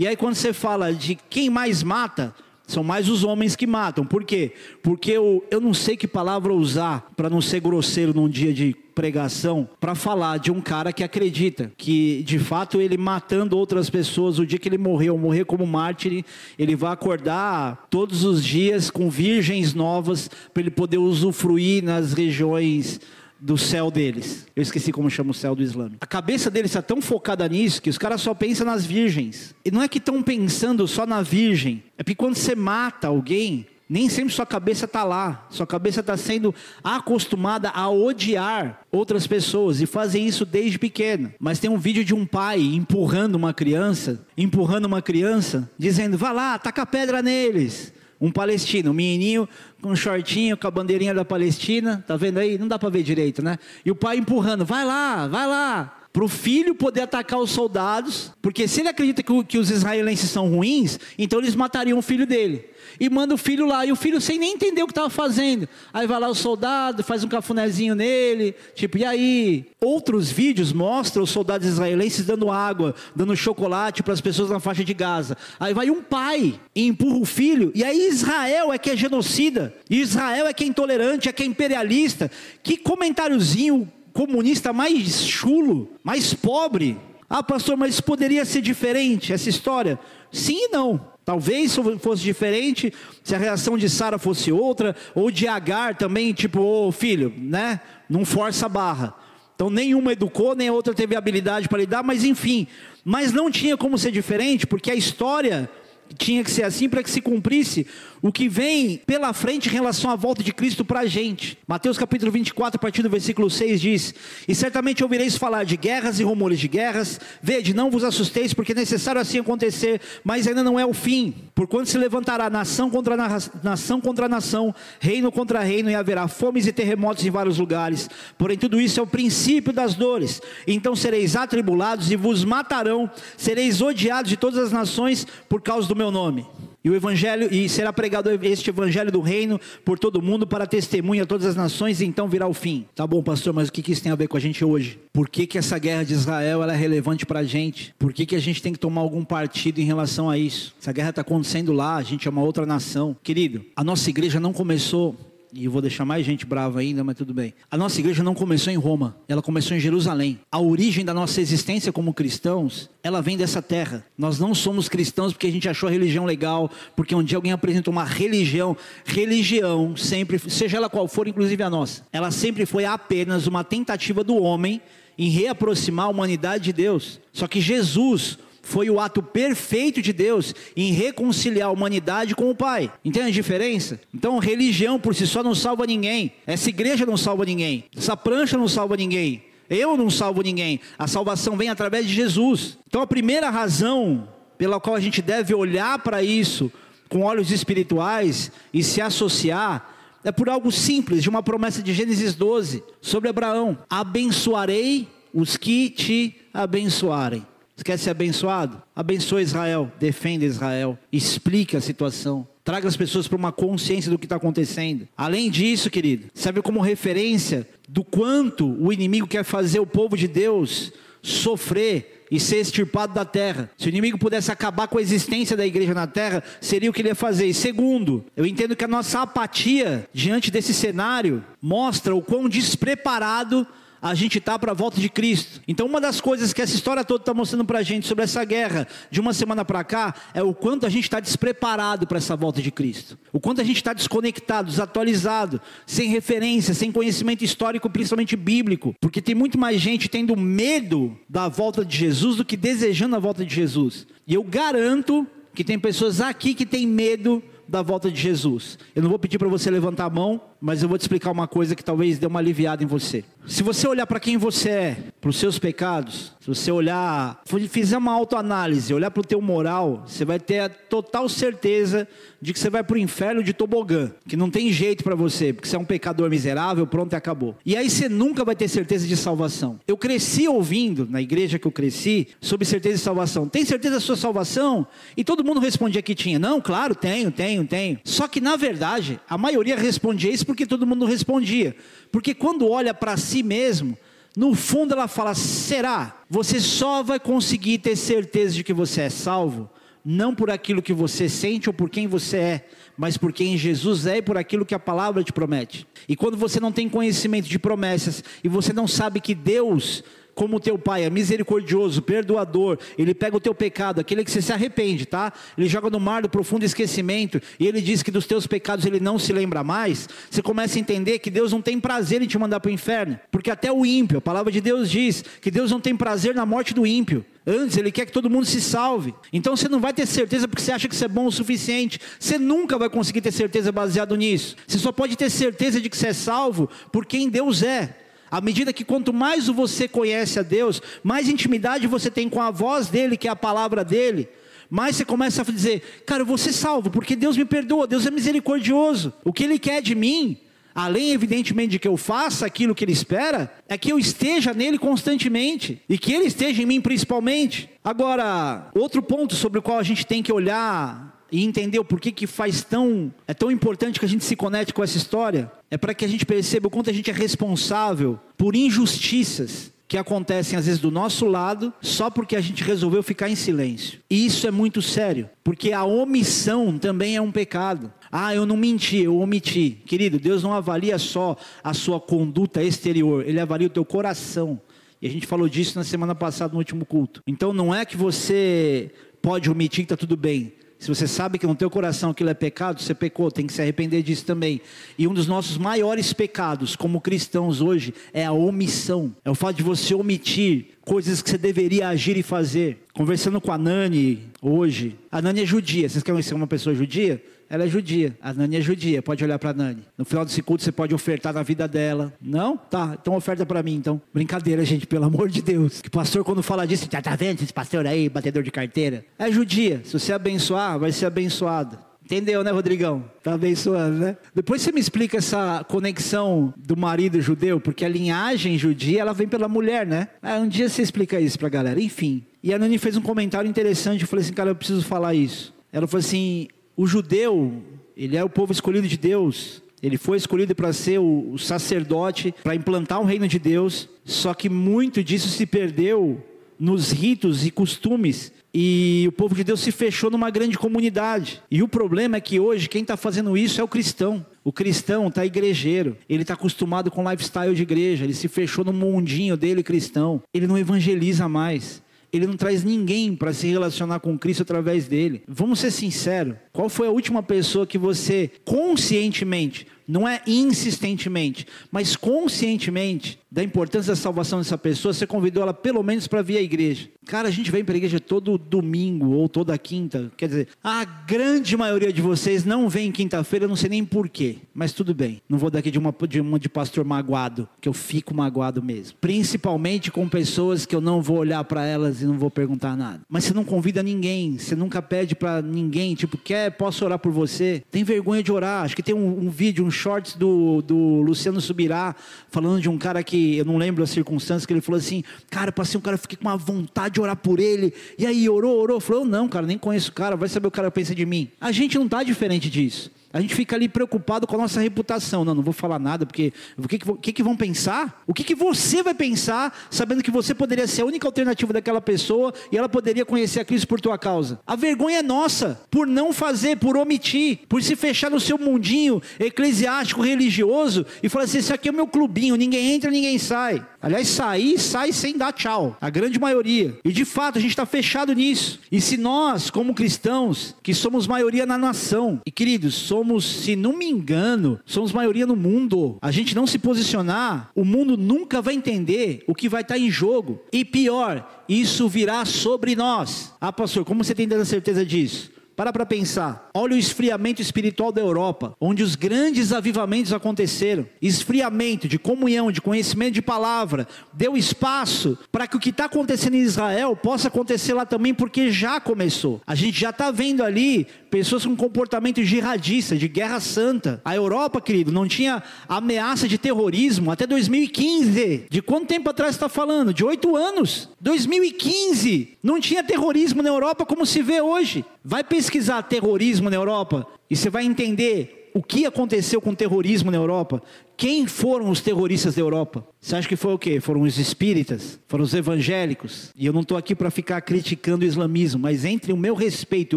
S1: E aí quando você fala de quem mais mata, são mais os homens que matam. Por quê? Porque eu, eu não sei que palavra usar para não ser grosseiro num dia de pregação para falar de um cara que acredita que de fato ele matando outras pessoas, o dia que ele morreu, morrer como mártir, ele vai acordar todos os dias com virgens novas para ele poder usufruir nas regiões do céu deles. Eu esqueci como chama o céu do Islã. A cabeça deles está tão focada nisso que os caras só pensam nas virgens. E não é que estão pensando só na virgem. É porque quando você mata alguém, nem sempre sua cabeça está lá. Sua cabeça está sendo acostumada a odiar outras pessoas e fazem isso desde pequena. Mas tem um vídeo de um pai empurrando uma criança, empurrando uma criança, dizendo: "Vá lá, taca pedra neles". Um palestino, um menininho com um shortinho, com a bandeirinha da Palestina, tá vendo aí? Não dá para ver direito, né? E o pai empurrando, vai lá, vai lá. Para o filho poder atacar os soldados, porque se ele acredita que, que os israelenses são ruins, então eles matariam o filho dele e manda o filho lá, e o filho sem nem entender o que estava fazendo. Aí vai lá o soldado, faz um cafunézinho nele, tipo, e aí? Outros vídeos mostram os soldados israelenses dando água, dando chocolate para as pessoas na faixa de Gaza. Aí vai um pai e empurra o filho, e aí Israel é que é genocida, Israel é que é intolerante, é que é imperialista. Que comentáriozinho comunista mais chulo, mais pobre. Ah, pastor, mas poderia ser diferente essa história? Sim e não. Talvez fosse diferente se a reação de Sara fosse outra, ou de Agar também, tipo, ô oh, filho, né? Não força a barra. Então nenhuma educou, nem a outra teve habilidade para lidar, mas enfim. Mas não tinha como ser diferente, porque a história tinha que ser assim para que se cumprisse o que vem pela frente em relação à volta de Cristo para a gente. Mateus capítulo 24, a partir do versículo 6 diz: E certamente ouvireis falar de guerras e rumores de guerras. Vede, não vos assusteis, porque é necessário assim acontecer, mas ainda não é o fim. Porquanto se levantará nação contra nação contra nação, reino contra reino, e haverá fomes e terremotos em vários lugares. Porém, tudo isso é o princípio das dores. Então sereis atribulados e vos matarão, sereis odiados de todas as nações por causa do meu nome. E o evangelho e será pregado este evangelho do reino por todo mundo para testemunha a todas as nações e então virá o fim. Tá bom, pastor, mas o que, que isso tem a ver com a gente hoje? Por que, que essa guerra de Israel é relevante para a gente? Por que, que a gente tem que tomar algum partido em relação a isso? Essa guerra está acontecendo lá, a gente é uma outra nação. Querido, a nossa igreja não começou e vou deixar mais gente brava ainda, mas tudo bem. A nossa igreja não começou em Roma, ela começou em Jerusalém. A origem da nossa existência como cristãos, ela vem dessa terra. Nós não somos cristãos porque a gente achou a religião legal, porque um dia alguém apresentou uma religião. Religião sempre, seja ela qual for, inclusive a nossa, ela sempre foi apenas uma tentativa do homem em reaproximar a humanidade de Deus. Só que Jesus foi o ato perfeito de Deus em reconciliar a humanidade com o Pai. Entende a diferença? Então, religião por si só não salva ninguém. Essa igreja não salva ninguém. Essa prancha não salva ninguém. Eu não salvo ninguém. A salvação vem através de Jesus. Então, a primeira razão pela qual a gente deve olhar para isso com olhos espirituais e se associar é por algo simples, de uma promessa de Gênesis 12 sobre Abraão: abençoarei os que te abençoarem. Você quer ser abençoado? Abençoe Israel, defenda Israel, explique a situação. Traga as pessoas para uma consciência do que está acontecendo. Além disso, querido, serve como referência do quanto o inimigo quer fazer o povo de Deus sofrer e ser extirpado da terra. Se o inimigo pudesse acabar com a existência da igreja na terra, seria o que ele ia fazer. E segundo, eu entendo que a nossa apatia diante desse cenário mostra o quão despreparado a gente está para a volta de Cristo. Então, uma das coisas que essa história toda está mostrando para a gente sobre essa guerra de uma semana para cá é o quanto a gente está despreparado para essa volta de Cristo, o quanto a gente está desconectado, desatualizado, sem referência, sem conhecimento histórico, principalmente bíblico, porque tem muito mais gente tendo medo da volta de Jesus do que desejando a volta de Jesus. E eu garanto que tem pessoas aqui que têm medo da volta de Jesus. Eu não vou pedir para você levantar a mão, mas eu vou te explicar uma coisa que talvez dê uma aliviada em você. Se você olhar para quem você é, para os seus pecados, se você olhar, fizer uma autoanálise, olhar para o teu moral, você vai ter a total certeza de que você vai para o inferno de tobogã, que não tem jeito para você, porque você é um pecador miserável, pronto e acabou. E aí você nunca vai ter certeza de salvação. Eu cresci ouvindo, na igreja que eu cresci, sobre certeza de salvação. Tem certeza da sua salvação? E todo mundo respondia que tinha. Não, claro, tenho, tenho, tenho. Só que na verdade, a maioria respondia isso porque todo mundo respondia. Porque quando olha para si mesmo, no fundo ela fala: será? Você só vai conseguir ter certeza de que você é salvo, não por aquilo que você sente ou por quem você é, mas por quem Jesus é e por aquilo que a palavra te promete. E quando você não tem conhecimento de promessas e você não sabe que Deus como o teu pai é misericordioso, perdoador, ele pega o teu pecado, aquele que você se arrepende, tá? Ele joga no mar do profundo esquecimento e ele diz que dos teus pecados ele não se lembra mais. Você começa a entender que Deus não tem prazer em te mandar para o inferno, porque até o ímpio, a palavra de Deus diz que Deus não tem prazer na morte do ímpio. Antes, ele quer que todo mundo se salve. Então você não vai ter certeza porque você acha que você é bom o suficiente. Você nunca vai conseguir ter certeza baseado nisso. Você só pode ter certeza de que você é salvo por quem Deus é. À medida que quanto mais você conhece a Deus, mais intimidade você tem com a voz dele, que é a palavra dele, mais você começa a dizer: Cara, eu vou ser salvo, porque Deus me perdoa, Deus é misericordioso. O que Ele quer de mim, além evidentemente de que eu faça aquilo que Ele espera, é que eu esteja nele constantemente e que Ele esteja em mim principalmente. Agora, outro ponto sobre o qual a gente tem que olhar e entender o porquê que faz tão é tão importante que a gente se conecte com essa história, é para que a gente perceba o quanto a gente é responsável por injustiças que acontecem às vezes do nosso lado, só porque a gente resolveu ficar em silêncio. E isso é muito sério, porque a omissão também é um pecado. Ah, eu não menti, eu omiti. Querido, Deus não avalia só a sua conduta exterior, ele avalia o teu coração. E a gente falou disso na semana passada no último culto. Então não é que você pode omitir que está tudo bem. Se você sabe que no teu coração aquilo é pecado, você pecou, tem que se arrepender disso também. E um dos nossos maiores pecados como cristãos hoje é a omissão. É o fato de você omitir coisas que você deveria agir e fazer. Conversando com a Nani hoje, a Nani é judia. Vocês querem conhecer uma pessoa judia? Ela é judia. A Nani é judia. Pode olhar para a Nani. No final desse culto você pode ofertar na vida dela. Não? Tá. Então oferta para mim, então. Brincadeira, gente, pelo amor de Deus. Que pastor quando fala disso, tá, tá vendo esse pastor aí, batedor de carteira? É judia. Se você abençoar, vai ser abençoado. Entendeu, né, Rodrigão? Tá abençoando, né? Depois você me explica essa conexão do marido judeu, porque a linhagem judia, ela vem pela mulher, né? Ah, um dia você explica isso pra galera. Enfim. E a Nani fez um comentário interessante, eu falei assim, cara, eu preciso falar isso. Ela falou assim, o judeu, ele é o povo escolhido de Deus. Ele foi escolhido para ser o, sacerdote, para implantar o reino de Deus. Só que muito disso se perdeu nos ritos e costumes. E o povo de Deus se fechou numa grande comunidade. E o problema é que hoje quem está fazendo isso é o cristão. O cristão está igrejeiro, ele está acostumado com lifestyle de igreja, ele se fechou no mundinho dele cristão, ele não evangeliza mais ele não traz ninguém para se relacionar com Cristo através dele. Vamos ser sinceros: qual foi a última pessoa que você conscientemente, não é insistentemente, mas conscientemente, da importância da salvação dessa pessoa, você convidou ela pelo menos para vir à igreja? Cara, a gente vem para a igreja todo domingo ou toda quinta. Quer dizer, a grande maioria de vocês não vem quinta-feira, eu não sei nem porquê. Mas tudo bem. Não vou daqui de uma, de uma de pastor magoado, que eu fico magoado mesmo. Principalmente com pessoas que eu não vou olhar para elas e não vou perguntar nada. Mas você não convida ninguém, você nunca pede para ninguém, tipo, quer, posso orar por você? Tem vergonha de orar. Acho que tem um, um vídeo, um shorts do, do Luciano Subirá, falando de um cara que, eu não lembro as circunstâncias, que ele falou assim: Cara, passei um cara, fiquei com uma vontade de orar por ele. E aí, orou, orou. Falou: Não, cara, nem conheço o cara, vai saber o cara pensa de mim. A gente não está diferente disso. A gente fica ali preocupado com a nossa reputação. Não, não vou falar nada, porque o que, que, que vão pensar? O que, que você vai pensar, sabendo que você poderia ser a única alternativa daquela pessoa e ela poderia conhecer a Cristo por tua causa? A vergonha é nossa, por não fazer, por omitir, por se fechar no seu mundinho eclesiástico, religioso e falar assim: esse aqui é o meu clubinho, ninguém entra, ninguém sai. Aliás, sair, sai sem dar tchau. A grande maioria. E de fato, a gente está fechado nisso. E se nós, como cristãos, que somos maioria na nação, e queridos, somos, se não me engano, somos maioria no mundo, a gente não se posicionar, o mundo nunca vai entender o que vai estar tá em jogo. E pior, isso virá sobre nós. Ah, pastor, como você tem dado certeza disso? Para para pensar. Olha o esfriamento espiritual da Europa, onde os grandes avivamentos aconteceram. Esfriamento de comunhão, de conhecimento de palavra, deu espaço para que o que está acontecendo em Israel possa acontecer lá também, porque já começou. A gente já está vendo ali pessoas com comportamento jihadista, de guerra santa. A Europa, querido, não tinha ameaça de terrorismo até 2015. De quanto tempo atrás está falando? De oito anos. 2015. Não tinha terrorismo na Europa como se vê hoje. Vai pesquisar terrorismo na Europa e você vai entender o que aconteceu com o terrorismo na Europa. Quem foram os terroristas da Europa? Você acha que foi o quê? Foram os espíritas? Foram os evangélicos? E eu não estou aqui para ficar criticando o islamismo, mas entre o meu respeito e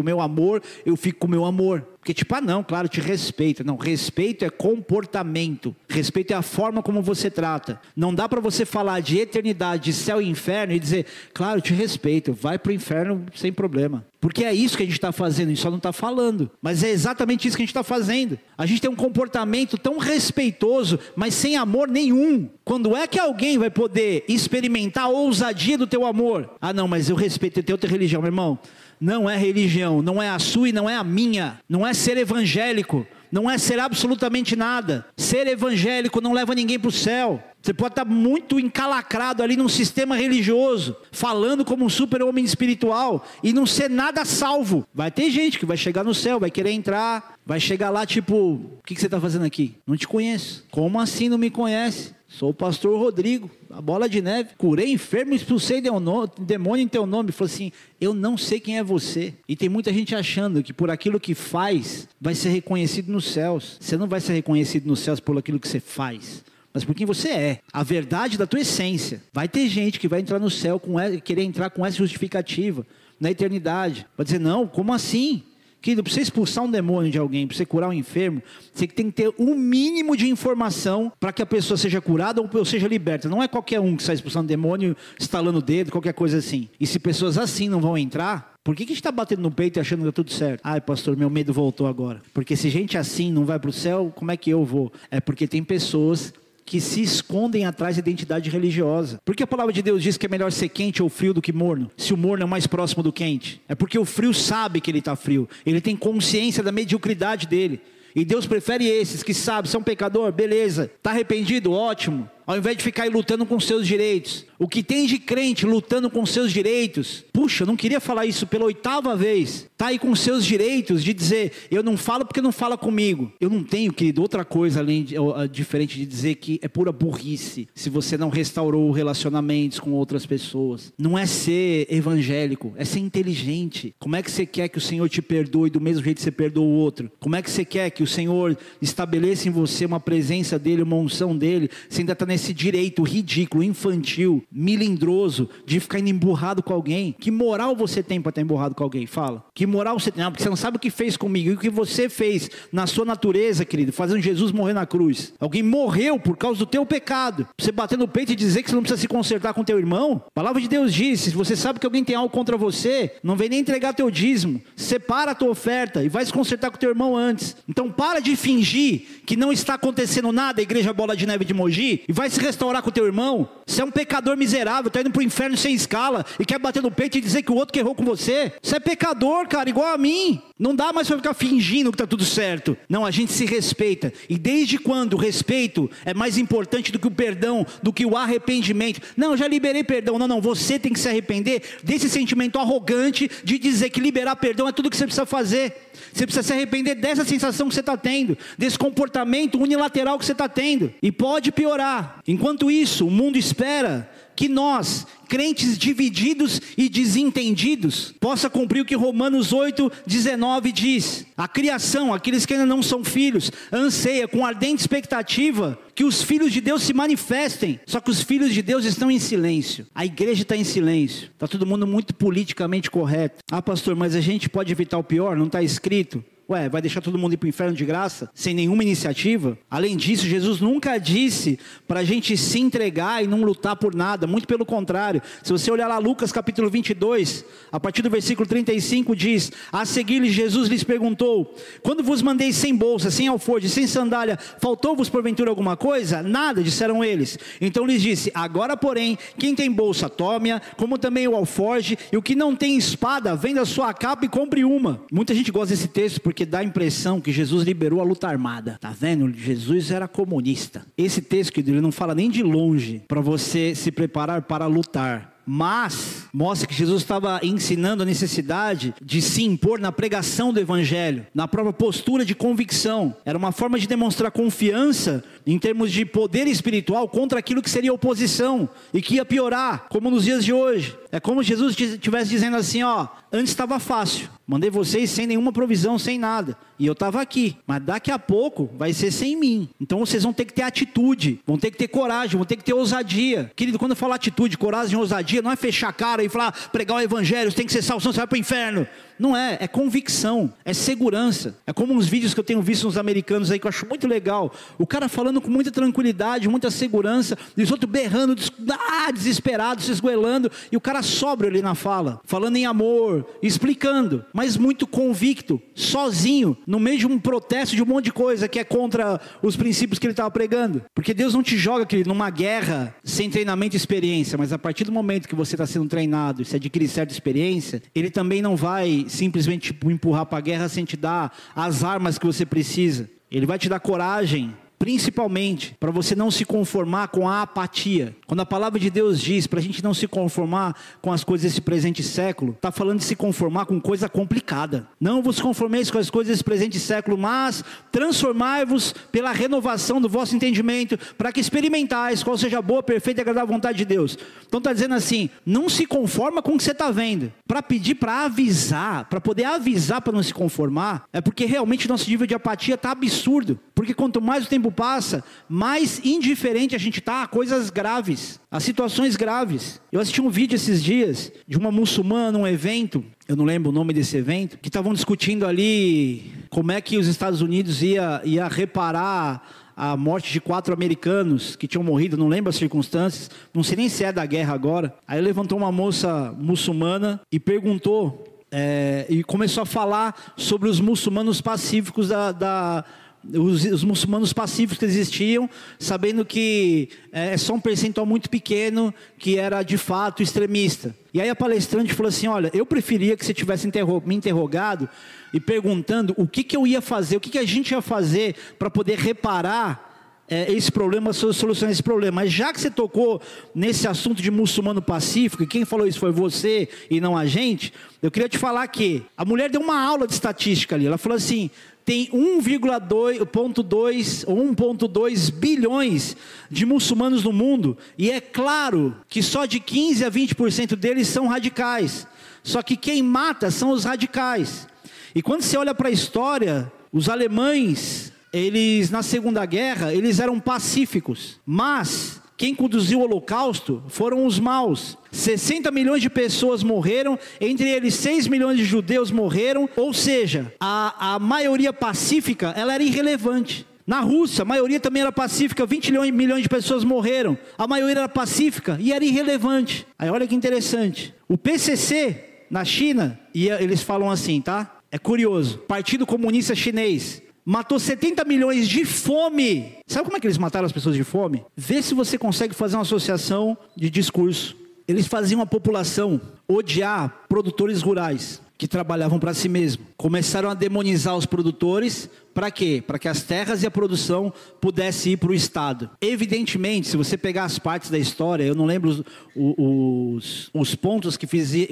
S1: o meu amor, eu fico com o meu amor. Porque, tipo, ah, não, claro, te respeito. Não, respeito é comportamento. Respeito é a forma como você trata. Não dá para você falar de eternidade, de céu e inferno e dizer, claro, te respeito, vai para o inferno sem problema. Porque é isso que a gente está fazendo, a gente só não está falando. Mas é exatamente isso que a gente está fazendo. A gente tem um comportamento tão respeitoso, mas sem amor nenhum. Quando é que alguém vai poder experimentar a ousadia do teu amor? Ah, não, mas eu respeito, tem outra religião, meu irmão não é religião, não é a sua e não é a minha, não é ser evangélico, não é ser absolutamente nada. Ser evangélico não leva ninguém para o céu. Você pode estar muito encalacrado ali num sistema religioso, falando como um super-homem espiritual e não ser nada salvo. Vai ter gente que vai chegar no céu, vai querer entrar, vai chegar lá tipo: o que, você está fazendo aqui? Não te conheço. Como assim não me conhece? Sou o pastor Rodrigo, a bola de neve. Curei enfermo, expulsei demônio em teu nome. Falou assim: Eu não sei quem é você. E tem muita gente achando que por aquilo que faz, vai ser reconhecido nos céus. Você não vai ser reconhecido nos céus por aquilo que você faz mas por quem você é, a verdade da tua essência. Vai ter gente que vai entrar no céu com querer entrar com essa justificativa na eternidade. Vai dizer: "Não, como assim? Querido, para você expulsar um demônio de alguém, para você curar um enfermo, você tem que ter um mínimo de informação para que a pessoa seja curada ou seja liberta. Não é qualquer um que sai expulsando demônio, estalando o dedo, qualquer coisa assim. E se pessoas assim não vão entrar, por que, que a gente está batendo no peito e achando que está tudo certo? Ai, pastor, meu medo voltou agora. Porque se gente assim não vai para o céu, como é que eu vou? É porque tem pessoas que se escondem atrás da identidade religiosa. Porque a palavra de Deus diz que é melhor ser quente ou frio do que morno, se o morno é mais próximo do quente. É porque o frio sabe que ele está frio, ele tem consciência da mediocridade dele. E Deus prefere esses que sabem, são pecador, beleza. Está arrependido? Ótimo ao invés de ficar lutando com seus direitos. O que tem de crente lutando com seus direitos, puxa, eu não queria falar isso pela oitava vez, tá aí com seus direitos de dizer, eu não falo porque não fala comigo. Eu não tenho, querido, outra coisa além de, diferente de dizer que é pura burrice se você não restaurou relacionamentos com outras pessoas. Não é ser evangélico, é ser inteligente. Como é que você quer que o Senhor te perdoe do mesmo jeito que você perdoa o outro? Como é que você quer que o Senhor estabeleça em você uma presença dele, uma unção dele, você ainda está nesse direito ridículo, infantil, milindroso de ficar indo emburrado com alguém. Que moral você tem para estar emburrado com alguém? Fala. Que moral você tem? Porque você não sabe o que fez comigo e o que você fez na sua natureza, querido, fazendo Jesus morrer na cruz. Alguém morreu por causa do teu pecado. Você bater no peito e dizer que você não precisa se consertar com teu irmão? A palavra de Deus diz: se você sabe que alguém tem algo contra você, não vem nem entregar teu dízimo. Separa a tua oferta e vai se consertar com teu irmão antes. Então para de fingir que não está acontecendo nada, igreja Bola de Neve de Mogi, e vai vai se restaurar com teu irmão? Você é um pecador miserável, está indo para o inferno sem escala e quer bater no peito e dizer que o outro que errou com você. Você é pecador, cara, igual a mim. Não dá mais para ficar fingindo que está tudo certo. Não, a gente se respeita. E desde quando o respeito é mais importante do que o perdão, do que o arrependimento? Não, já liberei perdão. Não, não, você tem que se arrepender desse sentimento arrogante de dizer que liberar perdão é tudo que você precisa fazer. Você precisa se arrepender dessa sensação que você está tendo, desse comportamento unilateral que você está tendo. E pode piorar. Enquanto isso, o mundo espera que nós, crentes divididos e desentendidos, possa cumprir o que Romanos 8, 19 diz. A criação, aqueles que ainda não são filhos, anseia com ardente expectativa que os filhos de Deus se manifestem. Só que os filhos de Deus estão em silêncio. A igreja está em silêncio. Está todo mundo muito politicamente correto. Ah, pastor, mas a gente pode evitar o pior? Não está escrito. Ué, vai deixar todo mundo ir para o inferno de graça, sem nenhuma iniciativa? Além disso, Jesus nunca disse para a gente se entregar e não lutar por nada, muito pelo contrário. Se você olhar lá Lucas capítulo 22, a partir do versículo 35 diz: A seguir-lhe Jesus lhes perguntou: Quando vos mandei sem bolsa, sem alforje, sem sandália, faltou-vos porventura alguma coisa? Nada, disseram eles. Então lhes disse: Agora, porém, quem tem bolsa, tome-a, como também o alforje, e o que não tem espada, venda sua capa e compre uma. Muita gente gosta desse texto porque porque dá a impressão que Jesus liberou a luta armada. Tá vendo? Jesus era comunista. Esse texto, ele não fala nem de longe para você se preparar para lutar mas mostra que Jesus estava ensinando a necessidade de se impor na pregação do Evangelho, na própria postura de convicção. Era uma forma de demonstrar confiança em termos de poder espiritual contra aquilo que seria oposição e que ia piorar, como nos dias de hoje. É como Jesus estivesse dizendo assim: ó, antes estava fácil, mandei vocês sem nenhuma provisão, sem nada, e eu estava aqui, mas daqui a pouco vai ser sem mim. Então vocês vão ter que ter atitude, vão ter que ter coragem, vão ter que ter ousadia. Querido, quando eu falo atitude, coragem e ousadia, não é fechar a cara e falar, pregar o evangelho, tem que ser salvo, senão você vai para o inferno. Não é, é convicção, é segurança. É como uns vídeos que eu tenho visto nos americanos aí que eu acho muito legal. O cara falando com muita tranquilidade, muita segurança, e os outros berrando, ah, desesperados, se esgoelando, e o cara sóbrio ali na fala, falando em amor, explicando, mas muito convicto, sozinho, no meio de um protesto de um monte de coisa que é contra os princípios que ele estava pregando. Porque Deus não te joga, querido, numa guerra sem treinamento e experiência, mas a partir do momento que você está sendo treinado e se adquirir certa experiência, ele também não vai simplesmente empurrar para a guerra sem te dar as armas que você precisa. Ele vai te dar coragem principalmente para você não se conformar com a apatia. Quando a palavra de Deus diz para a gente não se conformar com as coisas desse presente século, está falando de se conformar com coisa complicada. Não vos conformeis com as coisas desse presente século, mas transformai-vos pela renovação do vosso entendimento, para que experimentais qual seja a boa, perfeita e agradável vontade de Deus. Então está dizendo assim: não se conforma com o que você está vendo. Para pedir, para avisar, para poder avisar para não se conformar, é porque realmente nosso nível de apatia está absurdo. Porque quanto mais o tempo passa, mais indiferente a gente está a coisas graves, a situações graves. Eu assisti um vídeo esses dias de uma muçulmana, um evento, eu não lembro o nome desse evento, que estavam discutindo ali como é que os Estados Unidos ia, ia reparar a morte de quatro americanos que tinham morrido, não lembro as circunstâncias, não sei nem se é da guerra agora. Aí levantou uma moça muçulmana e perguntou, é, e começou a falar sobre os muçulmanos pacíficos da, da os, os, muçulmanos pacíficos que existiam, sabendo que é, é só um percentual muito pequeno que era de fato extremista. E aí a palestrante falou assim: Olha, eu preferia que você tivesse interro me interrogado e perguntando o que, que eu ia fazer, o que, que a gente ia fazer para poder reparar é, esse problema, solucionar esse problema. Mas já que você tocou nesse assunto de muçulmano pacífico, e quem falou isso foi você e não a gente, eu queria te falar que a mulher deu uma aula de estatística ali. Ela falou assim: tem 1,2 ou 1,2 bilhões de muçulmanos no mundo, e é claro que só de 15 a 20% deles são radicais. Só que quem mata são os radicais. E quando você olha para a história, os alemães, eles na Segunda Guerra, eles eram pacíficos, mas quem conduziu o holocausto foram os maus. 60 milhões de pessoas morreram, entre eles 6 milhões de judeus morreram, ou seja, a, a maioria pacífica ela era irrelevante. Na Rússia, a maioria também era pacífica, 20 milhões de pessoas morreram, a maioria era pacífica e era irrelevante. Aí olha que interessante. O PCC na China, e eles falam assim, tá? É curioso. Partido Comunista Chinês matou 70 milhões de fome. Sabe como é que eles mataram as pessoas de fome? Vê se você consegue fazer uma associação de discurso. Eles faziam a população odiar produtores rurais que trabalhavam para si mesmo. Começaram a demonizar os produtores, para quê? Para que as terras e a produção pudessem ir para o Estado. Evidentemente, se você pegar as partes da história, eu não lembro os, os, os pontos que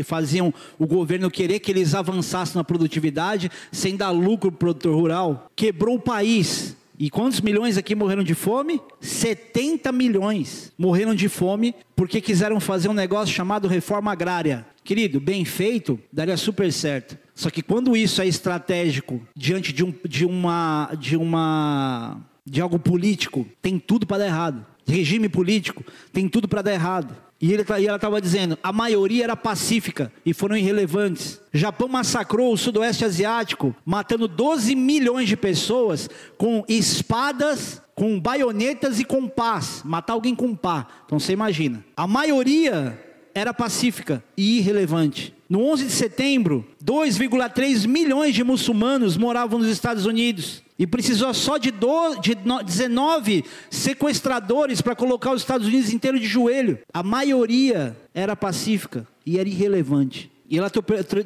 S1: faziam o governo querer que eles avançassem na produtividade sem dar lucro para o produtor rural, quebrou o país e quantos milhões aqui morreram de fome? 70 milhões morreram de fome porque quiseram fazer um negócio chamado reforma agrária. Querido, bem feito, daria super certo. Só que quando isso é estratégico diante de, um, de uma de uma de algo político, tem tudo para dar errado. regime político, tem tudo para dar errado. E, ele, e ela estava dizendo: a maioria era pacífica e foram irrelevantes. Japão massacrou o sudoeste asiático, matando 12 milhões de pessoas com espadas, com baionetas e com pás. Matar alguém com pá. Então você imagina. A maioria era pacífica e irrelevante. No 11 de setembro, 2,3 milhões de muçulmanos moravam nos Estados Unidos. E precisou só de, de 19 sequestradores para colocar os Estados Unidos inteiro de joelho. A maioria era pacífica e era irrelevante. E ela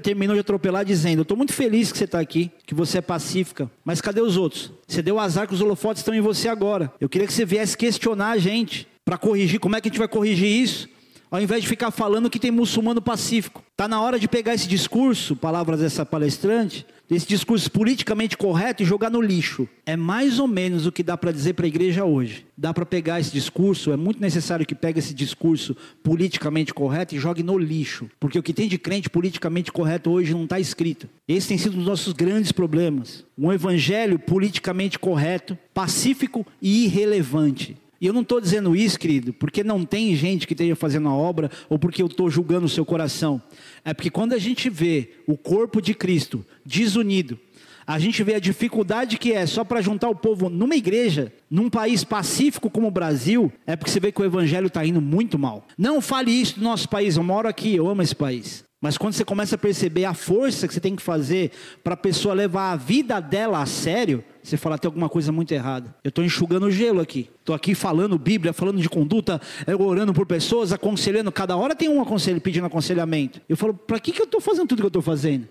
S1: terminou de atropelar dizendo: Eu estou muito feliz que você está aqui, que você é pacífica, mas cadê os outros? Você deu azar que os holofotes estão em você agora. Eu queria que você viesse questionar a gente para corrigir. Como é que a gente vai corrigir isso? Ao invés de ficar falando que tem muçulmano pacífico. Está na hora de pegar esse discurso, palavras dessa palestrante, esse discurso politicamente correto e jogar no lixo. É mais ou menos o que dá para dizer para a igreja hoje. Dá para pegar esse discurso, é muito necessário que pegue esse discurso politicamente correto e jogue no lixo. Porque o que tem de crente politicamente correto hoje não está escrito. Esse tem sido um dos nossos grandes problemas. Um evangelho politicamente correto, pacífico e irrelevante. E eu não estou dizendo isso, querido, porque não tem gente que esteja fazendo a obra ou porque eu estou julgando o seu coração. É porque quando a gente vê o corpo de Cristo desunido, a gente vê a dificuldade que é só para juntar o povo numa igreja, num país pacífico como o Brasil, é porque você vê que o evangelho está indo muito mal. Não fale isso do nosso país, eu moro aqui, eu amo esse país. Mas quando você começa a perceber a força que você tem que fazer para a pessoa levar a vida dela a sério, você fala, tem alguma coisa muito errada. Eu estou enxugando o gelo aqui. Estou aqui falando Bíblia, falando de conduta, orando por pessoas, aconselhando. Cada hora tem um aconselho, pedindo aconselhamento. Eu falo, para que, que eu estou fazendo tudo que eu estou fazendo?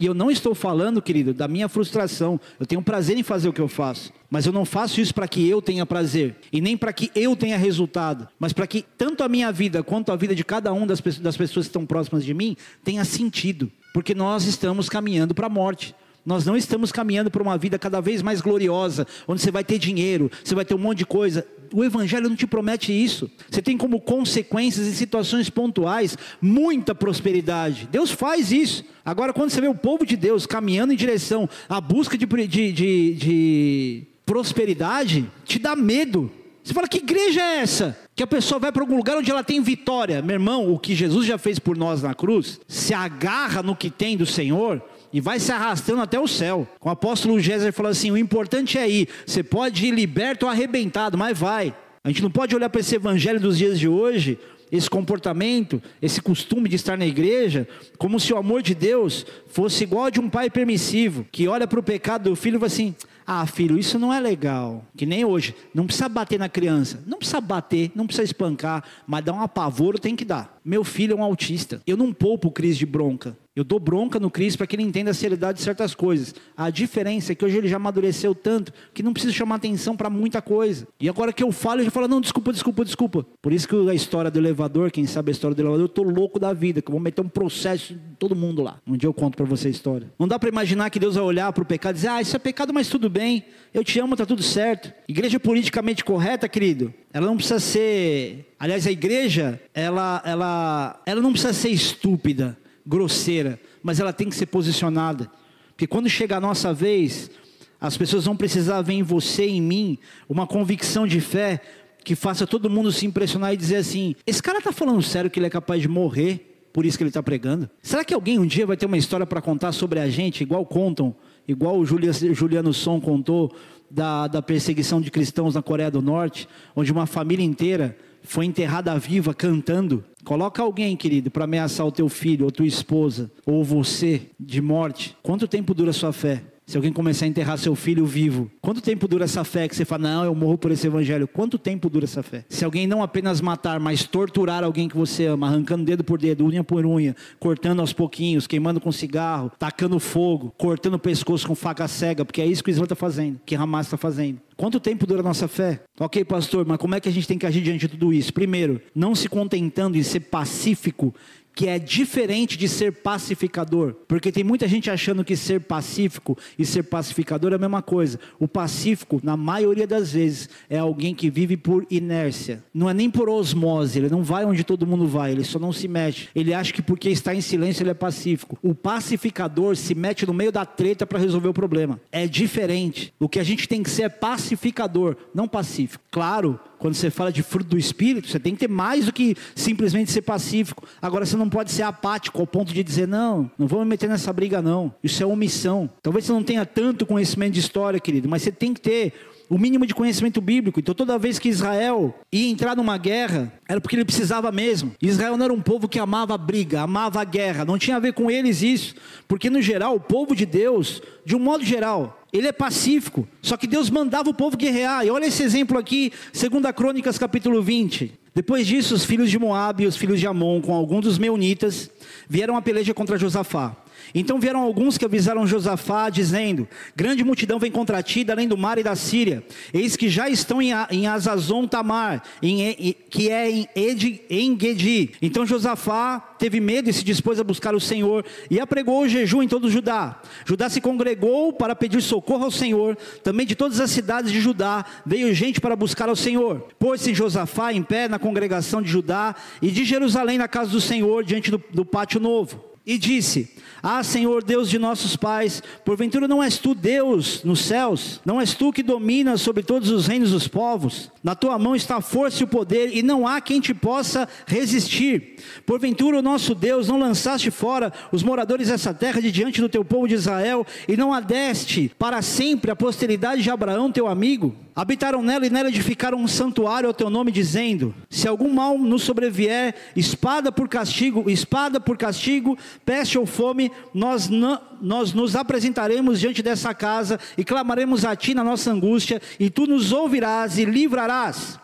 S1: E eu não estou falando, querido, da minha frustração. Eu tenho prazer em fazer o que eu faço. Mas eu não faço isso para que eu tenha prazer. E nem para que eu tenha resultado. Mas para que tanto a minha vida quanto a vida de cada uma das, pessoas que estão próximas de mim tenha sentido. Porque nós estamos caminhando para a morte. Nós não estamos caminhando para uma vida cada vez mais gloriosa, onde você vai ter dinheiro, você vai ter um monte de coisa. O Evangelho não te promete isso. Você tem como consequências em situações pontuais muita prosperidade. Deus faz isso. Agora, quando você vê o povo de Deus caminhando em direção à busca de, de, de, de prosperidade, te dá medo. Você fala, que igreja é essa? Que a pessoa vai para algum lugar onde ela tem vitória. Meu irmão, o que Jesus já fez por nós na cruz, se agarra no que tem do Senhor, e vai se arrastando até o céu. O apóstolo Géser falou assim: o importante é ir. Você pode ir liberto ou arrebentado, mas vai. A gente não pode olhar para esse evangelho dos dias de hoje, esse comportamento, esse costume de estar na igreja, como se o amor de Deus fosse igual de um pai permissivo, que olha para o pecado do filho e fala assim: ah, filho, isso não é legal. Que nem hoje. Não precisa bater na criança. Não precisa bater, não precisa espancar, mas dar um apavoro tem que dar. Meu filho é um autista. Eu não poupo o Cris de bronca. Eu dou bronca no Cris para que ele entenda a seriedade de certas coisas. A diferença é que hoje ele já amadureceu tanto que não precisa chamar atenção para muita coisa. E agora que eu falo, ele já fala: não, desculpa, desculpa, desculpa. Por isso que a história do elevador, quem sabe a história do elevador, eu tô louco da vida, que eu vou meter um processo em todo mundo lá. Um dia eu conto para você a história. Não dá para imaginar que Deus vai olhar para o pecado e dizer: ah, isso é pecado, mas tudo bem. Eu te amo, tá tudo certo. Igreja politicamente correta, querido, ela não precisa ser. Aliás, a igreja, ela, ela, ela não precisa ser estúpida grosseira, mas ela tem que ser posicionada. Porque quando chegar a nossa vez, as pessoas vão precisar ver em você e em mim uma convicção de fé que faça todo mundo se impressionar e dizer assim: esse cara está falando sério que ele é capaz de morrer, por isso que ele está pregando? Será que alguém um dia vai ter uma história para contar sobre a gente, igual contam, igual o Juliano Som contou da, da perseguição de cristãos na Coreia do Norte, onde uma família inteira foi enterrada viva cantando. Coloca alguém, querido, para ameaçar o teu filho, ou tua esposa, ou você de morte. Quanto tempo dura a sua fé? Se alguém começar a enterrar seu filho vivo, quanto tempo dura essa fé que você fala, não, eu morro por esse evangelho? Quanto tempo dura essa fé? Se alguém não apenas matar, mas torturar alguém que você ama, arrancando dedo por dedo, unha por unha, cortando aos pouquinhos, queimando com cigarro, tacando fogo, cortando o pescoço com faca cega, porque é isso que Israel está fazendo, que Hamas está fazendo. Quanto tempo dura a nossa fé? Ok, pastor, mas como é que a gente tem que agir diante de tudo isso? Primeiro, não se contentando em ser pacífico que é diferente de ser pacificador, porque tem muita gente achando que ser pacífico e ser pacificador é a mesma coisa. O pacífico, na maioria das vezes, é alguém que vive por inércia, não é nem por osmose, ele não vai onde todo mundo vai, ele só não se mexe. Ele acha que porque está em silêncio ele é pacífico. O pacificador se mete no meio da treta para resolver o problema. É diferente. O que a gente tem que ser é pacificador, não pacífico. Claro, quando você fala de fruto do espírito, você tem que ter mais do que simplesmente ser pacífico. Agora você não pode ser apático ao ponto de dizer não, não vou me meter nessa briga não. Isso é omissão. Talvez você não tenha tanto conhecimento de história, querido, mas você tem que ter o mínimo de conhecimento bíblico. Então, toda vez que Israel ia entrar numa guerra, era porque ele precisava mesmo. Israel não era um povo que amava a briga, amava a guerra, não tinha a ver com eles isso, porque no geral, o povo de Deus, de um modo geral, ele é pacífico, só que Deus mandava o povo guerrear. E olha esse exemplo aqui, 2 Crônicas capítulo 20. Depois disso, os filhos de Moabe e os filhos de Amon, com alguns dos meunitas, vieram a peleja contra Josafá. Então vieram alguns que avisaram Josafá, dizendo: Grande multidão vem contra ti, além do mar e da Síria. Eis que já estão em, Azazon Tamar, em, que é em, Ed, em Gedi. Então Josafá teve medo e se dispôs a buscar o Senhor, e apregou o jejum em todo o Judá. Judá se congregou para pedir socorro ao Senhor. Também de todas as cidades de Judá veio gente para buscar ao Senhor. Pôs-se Josafá em pé na congregação de Judá e de Jerusalém na casa do Senhor, diante do, do pátio novo. E disse: ah, Senhor Deus de nossos pais, porventura não és tu Deus nos céus? Não és tu que dominas sobre todos os reinos dos povos? Na tua mão está a força e o poder, e não há quem te possa resistir. Porventura, o nosso Deus, não lançaste fora os moradores dessa terra de diante do teu povo de Israel, e não adeste para sempre a posteridade de Abraão, teu amigo? Habitaram nela e nela edificaram um santuário ao teu nome, dizendo: Se algum mal nos sobrevier, espada por castigo, espada por castigo, peste ou fome, nós, não, nós nos apresentaremos diante dessa casa e clamaremos a ti na nossa angústia, e tu nos ouvirás e livrarás.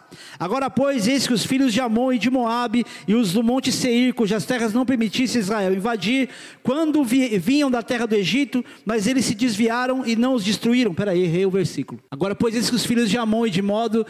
S1: Agora, pois, eis que os filhos de Amon e de Moabe e os do monte Seir, cujas terras não permitisse Israel invadir, quando vinham da terra do Egito, mas eles se desviaram e não os destruíram. Peraí, errei o versículo. Agora, pois, eis que os filhos de Amon e de modo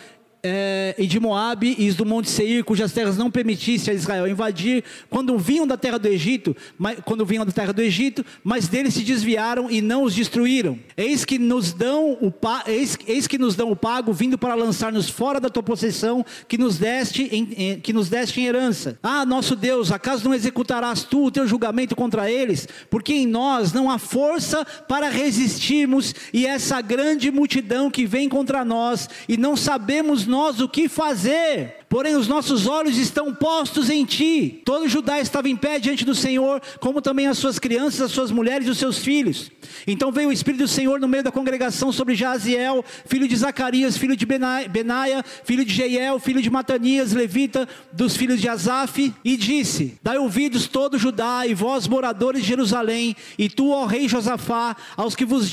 S1: é, e de Moabe e do Monte Seir, cujas terras não permitisse a Israel invadir, quando vinham da terra do Egito, mas, quando vinham da terra do Egito, mas deles se desviaram e não os destruíram. Eis que nos dão o eis, eis que nos dão o pago, vindo para lançar-nos fora da tua possessão, que nos deste em, em, que nos deste em herança. Ah, nosso Deus, acaso não executarás tu o teu julgamento contra eles? Porque em nós não há força para resistirmos e essa grande multidão que vem contra nós e não sabemos nós o que fazer porém os nossos olhos estão postos em ti. Todo Judá estava em pé diante do Senhor, como também as suas crianças, as suas mulheres e os seus filhos. Então veio o Espírito do Senhor no meio da congregação sobre Jaziel, filho de Zacarias, filho de Benaia, filho de Jeiel, filho de Matanias, levita dos filhos de Asaf, e disse: Dai ouvidos todo Judá e vós moradores de Jerusalém, e tu, ó rei Josafá, aos que vos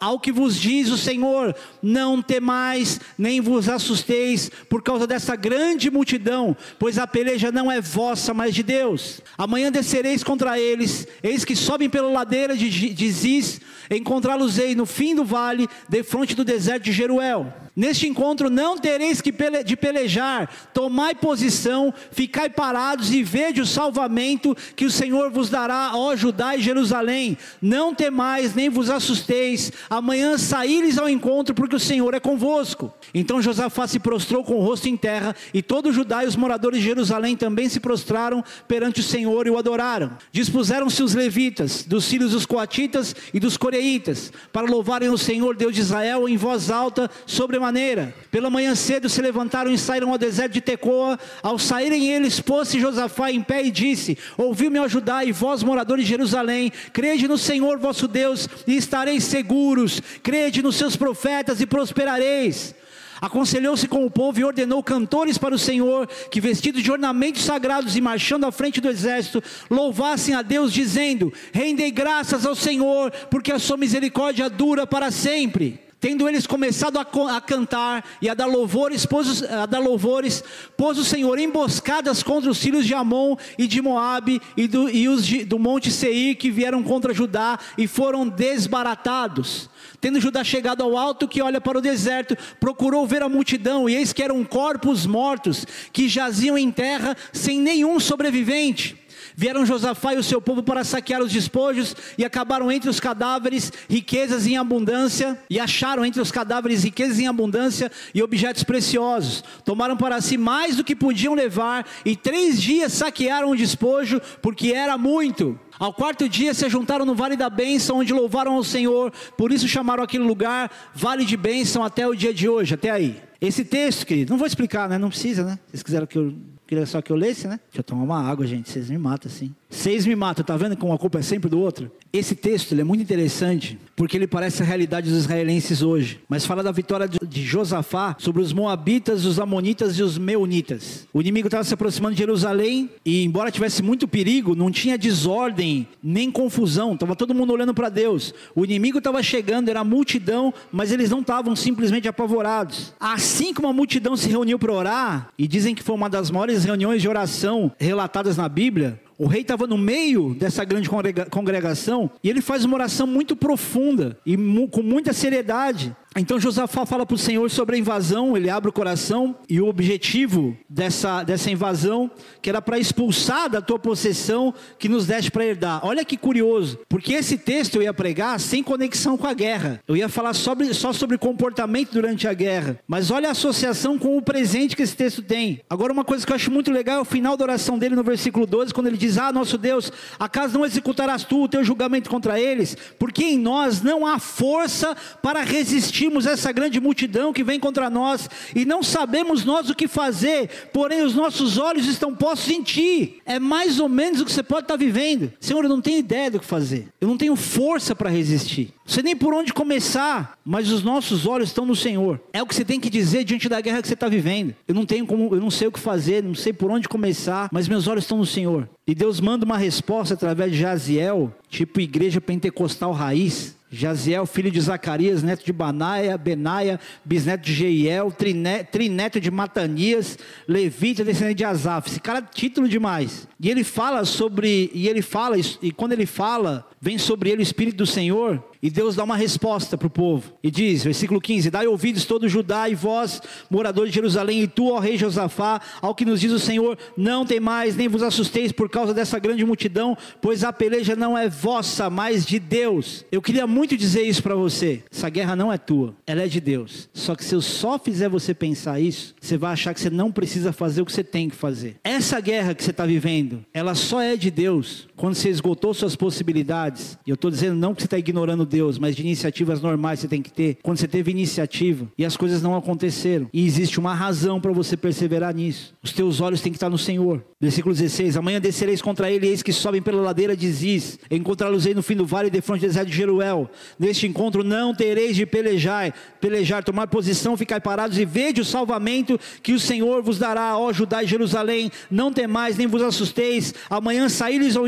S1: ao que vos diz o Senhor: não temais, nem vos assusteis por causa dessa grande multidão, pois a peleja não é vossa, mas de Deus. Amanhã descereis contra eles, eis que sobem pela ladeira de, Ziz, encontrá-los-ei no fim do vale, de frente do deserto de Jeruel. Neste encontro não tereis que pele, de pelejar, tomai posição, ficai parados e vede o salvamento que o Senhor vos dará, ó Judá e Jerusalém. Não temais, nem vos assusteis, amanhã saíres ao encontro, porque o Senhor é convosco. Então Josafá se prostrou com o rosto em terra, e todo Judá e os moradores de Jerusalém também se prostraram perante o Senhor e o adoraram. Dispuseram-se os levitas, dos filhos dos coatitas e dos coreitas, para louvarem o Senhor Deus de Israel em voz alta sobre maneira. Pela manhã cedo se levantaram e saíram ao deserto de Tecoa. Ao saírem eles, pôs-se Josafá em pé e disse: Ouviu-me ajudar, e vós, moradores de Jerusalém, crede no Senhor vosso Deus e estareis seguros. Crede nos seus profetas e prosperareis. Aconselhou-se com o povo e ordenou cantores para o Senhor, que vestidos de ornamentos sagrados e marchando à frente do exército, louvassem a Deus, dizendo: Rendei graças ao Senhor, porque a sua misericórdia dura para sempre. Tendo eles começado a, a, cantar e a dar louvores, pôs, a dar louvores, pôs o Senhor emboscadas contra os filhos de Amon e de Moabe e, do, e os de, do monte Seir que vieram contra Judá e foram desbaratados. Tendo Judá chegado ao alto que olha para o deserto, procurou ver a multidão, e eis que eram corpos mortos que jaziam em terra sem nenhum sobrevivente. Vieram Josafá e o seu povo para saquear os despojos e acabaram entre os cadáveres riquezas em abundância e acharam entre os cadáveres riquezas em abundância e objetos preciosos. Tomaram para si mais do que podiam levar e três dias saquearam o despojo porque era muito. Ao quarto dia se juntaram no Vale da Bênção, onde louvaram ao Senhor, por isso chamaram aquele lugar Vale de Bênção até o dia de hoje, até aí. Esse texto, querido, não vou explicar, né? Não precisa, né? Vocês quiseram que eu Queria só que eu lesse, né? Deixa eu tomar uma água, gente. Vocês me matam assim. Vocês me matam, tá vendo como a culpa é sempre do outro? Esse texto é muito interessante, porque ele parece a realidade dos israelenses hoje. Mas fala da vitória de Josafá sobre os moabitas, os amonitas e os meunitas. O inimigo estava se aproximando de Jerusalém e, embora tivesse muito perigo, não tinha desordem nem confusão. Estava todo mundo olhando para Deus. O inimigo estava chegando, era multidão, mas eles não estavam simplesmente apavorados. Assim como a multidão se reuniu para orar, e dizem que foi uma das maiores várias reuniões de oração relatadas na Bíblia, o rei estava no meio dessa grande congregação e ele faz uma oração muito profunda e com muita seriedade. Então Josafá fala para o Senhor sobre a invasão, ele abre o coração e o objetivo dessa, dessa invasão, que era para expulsar da tua possessão que nos deste para herdar. Olha que curioso, porque esse texto eu ia pregar sem conexão com a guerra. Eu ia falar sobre, só sobre comportamento durante a guerra. Mas olha a associação com o presente que esse texto tem. Agora, uma coisa que eu acho muito legal é o final da oração dele no versículo 12, quando ele diz: Ah, nosso Deus, acaso não executarás tu o teu julgamento contra eles? Porque em nós não há força para resistir sentimos essa grande multidão que vem contra nós e não sabemos nós o que fazer, porém os nossos olhos estão postos em Ti. É mais ou menos o que você pode estar vivendo. Senhor, eu não tenho ideia do que fazer, eu não tenho força para resistir. Não sei nem por onde começar, mas os nossos olhos estão no Senhor. É o que você tem que dizer diante da guerra que você está vivendo. Eu não tenho como, eu não sei o que fazer, não sei por onde começar, mas meus olhos estão no Senhor. E Deus manda uma resposta através de Jaziel, tipo igreja pentecostal raiz. Jaziel, filho de Zacarias, neto de Banaia, Benaia, bisneto de Jeiel, trineto de Matanias, levita, descendente de Asaf. Esse cara é título demais. E ele fala sobre, e ele fala, e quando ele fala, vem sobre ele o Espírito do Senhor, e Deus dá uma resposta para o povo. E diz, versículo 15: Dai ouvidos todo Judá e vós, moradores de Jerusalém, e tu, ó rei Josafá, ao que nos diz o Senhor: Não tem mais, nem vos assusteis por causa dessa grande multidão, pois a peleja não é vossa, mas de Deus. Eu queria muito dizer isso para você. Essa guerra não é tua, ela é de Deus. Só que se eu só fizer você pensar isso, você vai achar que você não precisa fazer o que você tem que fazer. Essa guerra que você está vivendo, ela só é de Deus quando você esgotou suas possibilidades. E eu estou dizendo não que você está ignorando Deus Deus, mas de iniciativas normais você tem que ter. Quando você teve iniciativa e as coisas não aconteceram, e existe uma razão para você perseverar nisso. Os teus olhos têm que estar no Senhor. Versículo 16: Amanhã descereis contra ele, eis que sobem pela ladeira de Ziz. Encontrá-los-ei no fim do vale, de frente do deserto de Jeruel. Neste encontro não tereis de pelejar, pelejar, tomar posição, ficar parados e vede o salvamento que o Senhor vos dará, ó Judá e Jerusalém. Não temais, nem vos assusteis. Amanhã saíres ao,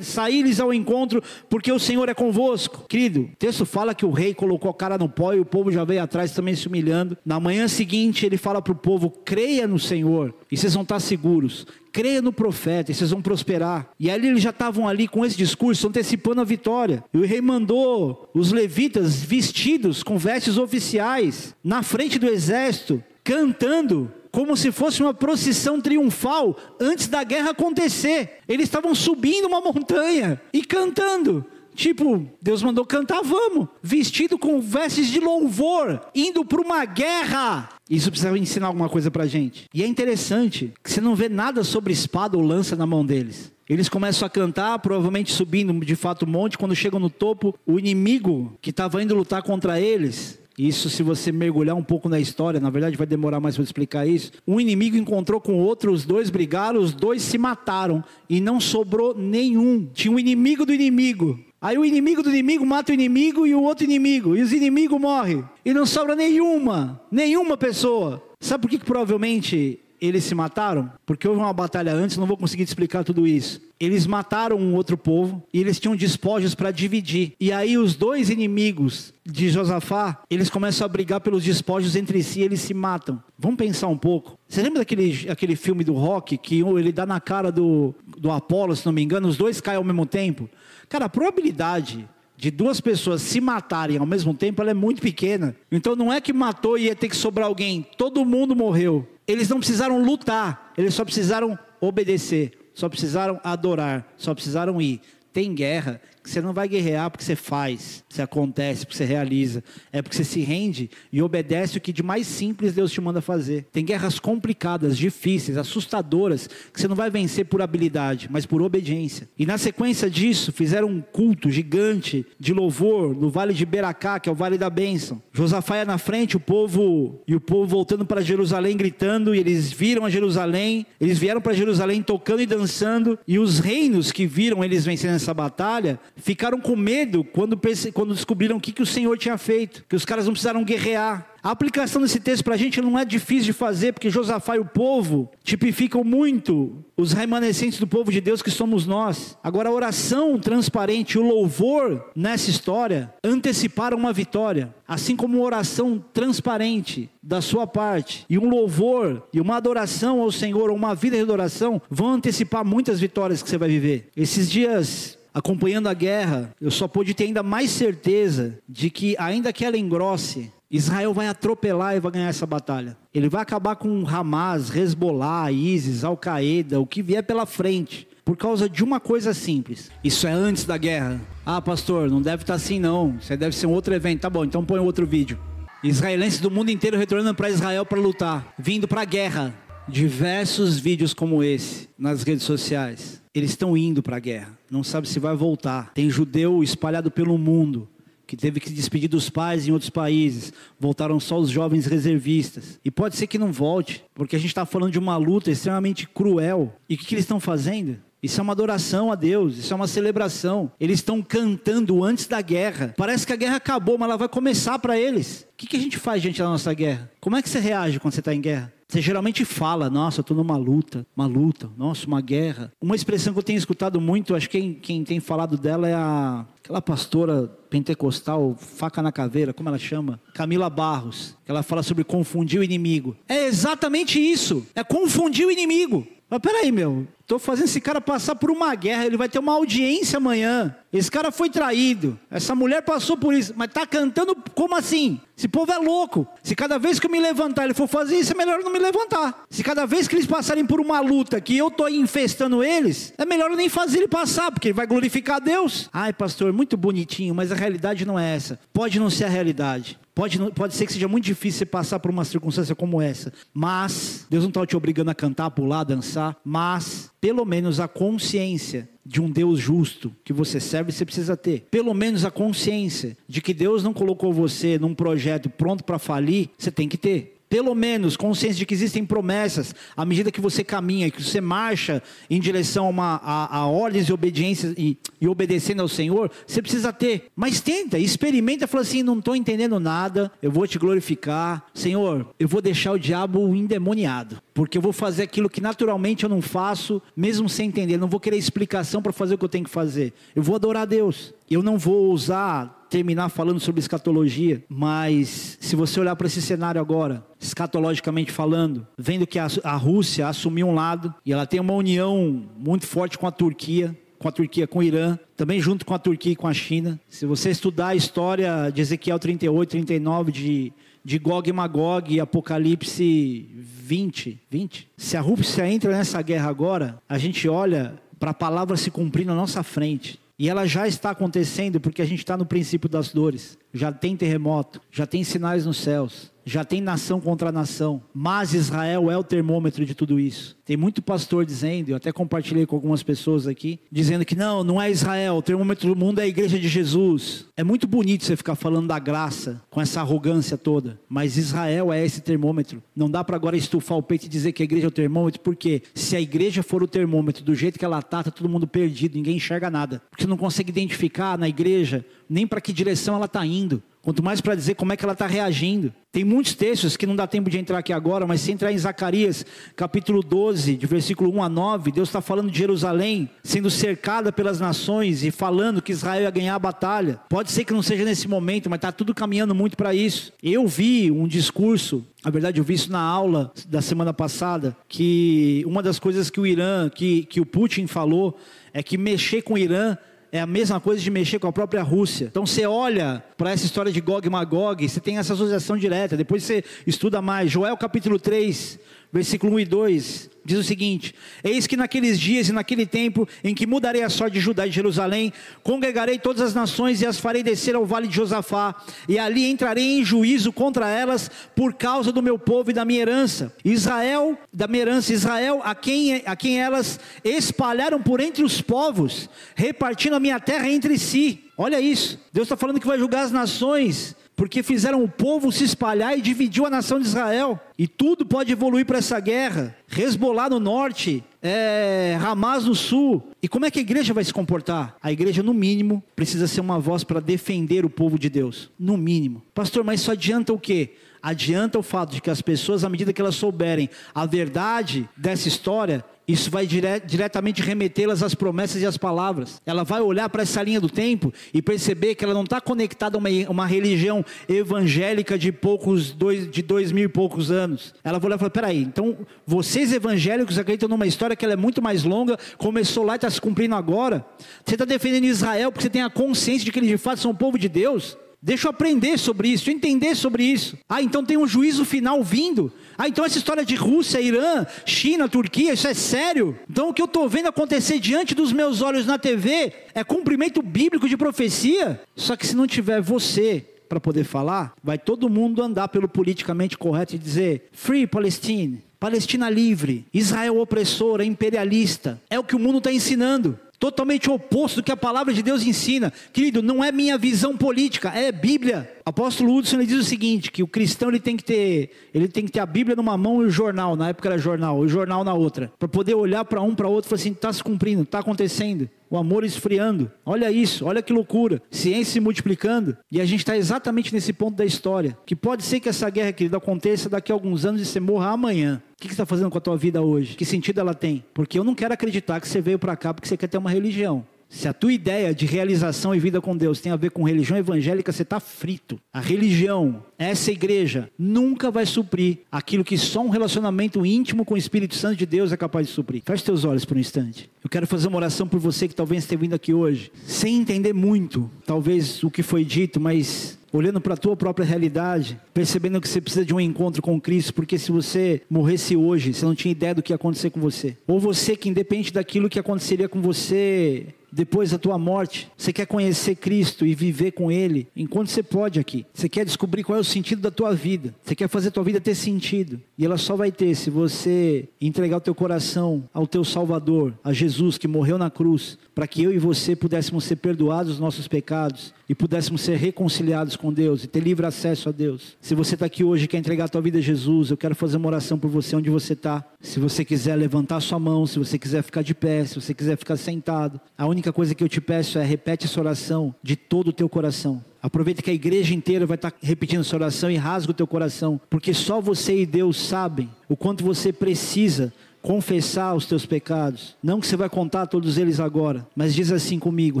S1: saíres ao encontro, porque o Senhor é convosco. Querido, o texto fala que o rei colocou a cara no pó e o povo já veio atrás também se humilhando. Na manhã seguinte, ele fala para o povo: creia no Senhor e vocês vão estar seguros. Creia no profeta e vocês vão prosperar. E ali eles já estavam ali com esse discurso, antecipando a vitória. E o rei mandou os levitas vestidos com vestes oficiais na frente do exército, cantando como se fosse uma procissão triunfal antes da guerra acontecer. Eles estavam subindo uma montanha e cantando. Tipo, Deus mandou cantar, vamos. Vestido com vestes de louvor, indo para uma guerra. Isso precisa ensinar alguma coisa para gente. E é interessante que você não vê nada sobre espada ou lança na mão deles. Eles começam a cantar, provavelmente subindo de fato o monte. Quando chegam no topo, o inimigo que estava indo lutar contra eles isso, se você mergulhar um pouco na história, na verdade vai demorar mais para explicar isso. Um inimigo encontrou com outro, os dois brigaram, os dois se mataram e não sobrou nenhum. Tinha um inimigo do inimigo. Aí o inimigo do inimigo mata o inimigo e o outro inimigo, e os inimigos morrem. E não sobra nenhuma, nenhuma pessoa. Sabe por que, que provavelmente eles se mataram? Porque houve uma batalha antes, não vou conseguir te explicar tudo isso. Eles mataram um outro povo e eles tinham despojos para dividir. E aí os dois inimigos de Josafá, eles começam a brigar pelos despojos entre si, eles se matam. Vamos pensar um pouco. Você lembra daquele aquele filme do Rock que ele dá na cara do, do Apolo, se não me engano, os dois caem ao mesmo tempo? Cara, a probabilidade de duas pessoas se matarem ao mesmo tempo é muito pequena. Então não é que matou e ia ter que sobrar alguém. Todo mundo morreu. Eles não precisaram lutar, eles só precisaram obedecer. só precisaram adorar, só precisaram ir. Tem guerra você não vai guerrear porque você faz, você acontece, porque você realiza. É porque você se rende e obedece o que de mais simples Deus te manda fazer. Tem guerras complicadas, difíceis, assustadoras, que você não vai vencer por habilidade, mas por obediência. E na sequência disso, fizeram um culto gigante de louvor no vale de Beracá, que é o vale da bênção. Josafá ia na frente, o povo e o povo voltando para Jerusalém gritando, e eles viram a Jerusalém, eles vieram para Jerusalém tocando e dançando, e os reinos que viram eles vencendo essa batalha ficaram com medo quando, quando descobriram o que, que o Senhor tinha feito, que os caras não precisaram guerrear. A aplicação desse texto para a gente não é difícil de fazer, porque Josafá e o povo tipificam muito os remanescentes do povo de Deus que somos nós. Agora, a oração transparente, o louvor nessa história anteciparam uma vitória, assim como uma oração transparente da sua parte e um louvor e uma adoração ao Senhor, uma vida de adoração, vão antecipar muitas vitórias que você vai viver. Esses dias acompanhando a guerra, eu só pude ter ainda mais certeza de que, ainda que ela engrosse, Israel vai atropelar e vai ganhar essa batalha. Ele vai acabar com Hamas, Hezbollah, ISIS, Al-Qaeda, o que vier pela frente. Por causa de uma coisa simples. Isso é antes da guerra. Ah, pastor, não deve estar assim não. Isso deve ser um outro evento. Tá bom, então põe outro vídeo. Israelenses do mundo inteiro retornando para Israel para lutar, vindo para a guerra. Diversos vídeos como esse nas redes sociais. Eles estão indo para a guerra, não sabe se vai voltar. Tem judeu espalhado pelo mundo que teve que se despedir dos pais em outros países, voltaram só os jovens reservistas. E pode ser que não volte, porque a gente está falando de uma luta extremamente cruel. E o que, que eles estão fazendo? Isso é uma adoração a Deus, isso é uma celebração. Eles estão cantando antes da guerra. Parece que a guerra acabou, mas ela vai começar para eles. O que, que a gente faz diante da nossa guerra? Como é que você reage quando você está em guerra? Você geralmente fala, nossa, estou numa luta, uma luta, nossa, uma guerra. Uma expressão que eu tenho escutado muito, acho que quem, quem tem falado dela é a, aquela pastora pentecostal, faca na caveira, como ela chama? Camila Barros. Que ela fala sobre confundir o inimigo. É exatamente isso, é confundir o inimigo. Mas peraí, meu, Estou fazendo esse cara passar por uma guerra, ele vai ter uma audiência amanhã. Esse cara foi traído. Essa mulher passou por isso, mas está cantando como assim? Esse povo é louco. Se cada vez que eu me levantar ele for fazer isso, é melhor não me levantar. Se cada vez que eles passarem por uma luta que eu estou infestando eles, é melhor eu nem fazer ele passar, porque ele vai glorificar a Deus. Ai, pastor, muito bonitinho, mas a realidade não é essa. Pode não ser a realidade. Pode, pode ser que seja muito difícil você passar por uma circunstância como essa, mas Deus não está te obrigando a cantar, pular, dançar, mas pelo menos a consciência de um Deus justo que você serve, você precisa ter. Pelo menos a consciência de que Deus não colocou você num projeto pronto para falir, você tem que ter pelo menos consciência de que existem promessas à medida que você caminha, que você marcha em direção a, uma, a, a ordens e obediência e, e, obedecendo ao Senhor, você precisa ter. Mas tenta, experimenta, fala assim: não estou entendendo nada, eu vou te glorificar, Senhor, eu vou deixar o diabo endemoniado, porque eu vou fazer aquilo que naturalmente eu não faço, mesmo sem entender, não vou querer explicação para fazer o que eu tenho que fazer. Eu vou adorar a Deus. Eu não vou usar terminar falando sobre escatologia, mas se você olhar para esse cenário agora, escatologicamente falando, vendo que a, a Rússia assumiu um lado e ela tem uma união muito forte com a Turquia, com a Turquia, com o Irã, também junto com a Turquia e com a China. Se você estudar a história de Ezequiel 38, 39, de, de Gog e Magog e Apocalipse 20, 20, se a Rússia entra nessa guerra agora, a gente olha para a palavra se cumprir na nossa frente. E ela já está acontecendo porque a gente está no princípio das dores. Já tem terremoto, já tem sinais nos céus já tem nação contra nação, mas Israel é o termômetro de tudo isso. Tem muito pastor dizendo, eu até compartilhei com algumas pessoas aqui, dizendo que não, não é Israel, o termômetro do mundo é a igreja de Jesus. É muito bonito você ficar falando da graça com essa arrogância toda, mas Israel é esse termômetro. Não dá para agora estufar o peito e dizer que a igreja é o termômetro, porque se a igreja for o termômetro do jeito que ela está, está todo mundo perdido, ninguém enxerga nada. Porque você não consegue identificar na igreja nem para que direção ela está indo. Quanto mais para dizer como é que ela está reagindo. Tem muitos textos que não dá tempo de entrar aqui agora, mas se entrar em Zacarias, capítulo 12, de versículo 1 a 9, Deus está falando de Jerusalém sendo cercada pelas nações e falando que Israel ia ganhar a batalha. Pode ser que não seja nesse momento, mas está tudo caminhando muito para isso. Eu vi um discurso, na verdade eu vi isso na aula da semana passada, que uma das coisas que o Irã, que, que o Putin falou, é que mexer com o Irã é a mesma coisa de mexer com a própria Rússia. Então você olha para essa história de Gog e Magog, você tem essa associação direta. Depois você estuda mais. Joel capítulo 3, versículo 1 e 2 diz o seguinte: Eis que naqueles dias e naquele tempo em que mudarei a sorte de Judá e de Jerusalém, congregarei todas as nações e as farei descer ao vale de Josafá, e ali entrarei em juízo contra elas por causa do meu povo e da minha herança. Israel, da minha herança, Israel, a quem, a quem elas espalharam por entre os povos, repartindo a minha terra entre si. Olha isso, Deus está falando que vai julgar as nações porque fizeram o povo se espalhar e dividiu a nação de Israel. E tudo pode evoluir para essa guerra. Resbolar no norte, é, Hamas no sul. E como é que a igreja vai se comportar? A igreja, no mínimo, precisa ser uma voz para defender o povo de Deus. No mínimo. Pastor, mas isso adianta o quê? Adianta o fato de que as pessoas, à medida que elas souberem a verdade dessa história, isso vai dire diretamente remetê-las às promessas e às palavras. Ela vai olhar para essa linha do tempo e perceber que ela não está conectada a uma, uma, religião evangélica de poucos, dois, de dois mil e poucos anos. Ela vai olhar e falar: peraí, então vocês evangélicos acreditam numa história que ela é muito mais longa, começou lá e está se cumprindo agora. Você está defendendo Israel porque você tem a consciência de que eles de fato são o povo de Deus? Deixa eu aprender sobre isso, entender sobre isso. Ah, então tem um juízo final vindo. Ah, então essa história de Rússia, Irã, China, Turquia, isso é sério? Então o que eu estou vendo acontecer diante dos meus olhos na TV é cumprimento bíblico de profecia? Só que se não tiver você para poder falar, vai todo mundo andar pelo politicamente correto e dizer: Free Palestine, Palestina livre, Israel opressora, imperialista. É o que o mundo está ensinando totalmente oposto do que a palavra de Deus ensina. Querido, não é minha visão política, é Bíblia. Apóstolo Hudson ele diz o seguinte, que o cristão ele tem que ter, ele tem que ter a Bíblia numa mão e o jornal, na época era jornal, o jornal na outra, para poder olhar para um para outro e falar assim, está se cumprindo, está acontecendo. O amor esfriando. Olha isso, olha que loucura. Ciência se multiplicando. E a gente está exatamente nesse ponto da história. Que pode ser que essa guerra, querido, aconteça daqui a alguns anos e você morra amanhã. O que você está fazendo com a tua vida hoje? Que sentido ela tem? Porque eu não quero acreditar que você veio para cá porque você quer ter uma religião. Se a tua ideia de realização e vida com Deus tem a ver com religião evangélica, você está frito. A religião, essa igreja, nunca vai suprir aquilo que só um relacionamento íntimo com o Espírito Santo de Deus é capaz de suprir. Feche teus olhos por um instante. Eu quero fazer uma oração por você que talvez esteja vindo aqui hoje, sem entender muito, talvez o que foi dito, mas olhando para a tua própria realidade, percebendo que você precisa de um encontro com Cristo, porque se você morresse hoje, você não tinha ideia do que ia acontecer com você. Ou você que independe daquilo que aconteceria com você depois da tua morte, você quer conhecer Cristo e viver com Ele enquanto você pode aqui. Você quer descobrir qual é o sentido da tua vida. Você quer fazer a tua vida ter sentido. E ela só vai ter se você entregar o teu coração ao teu Salvador, a Jesus que morreu na cruz, para que eu e você pudéssemos ser perdoados dos nossos pecados e pudéssemos ser reconciliados com Deus e ter livre acesso a Deus. Se você está aqui hoje e quer entregar a tua vida a Jesus, eu quero fazer uma oração por você onde você está. Se você quiser levantar sua mão, se você quiser ficar de pé, se você quiser ficar sentado, a única coisa que eu te peço é repete essa oração de todo o teu coração. Aproveita que a igreja inteira vai estar repetindo essa oração e rasga o teu coração, porque só você e Deus sabem o quanto você precisa confessar os teus pecados. Não que você vai contar todos eles agora, mas diz assim comigo,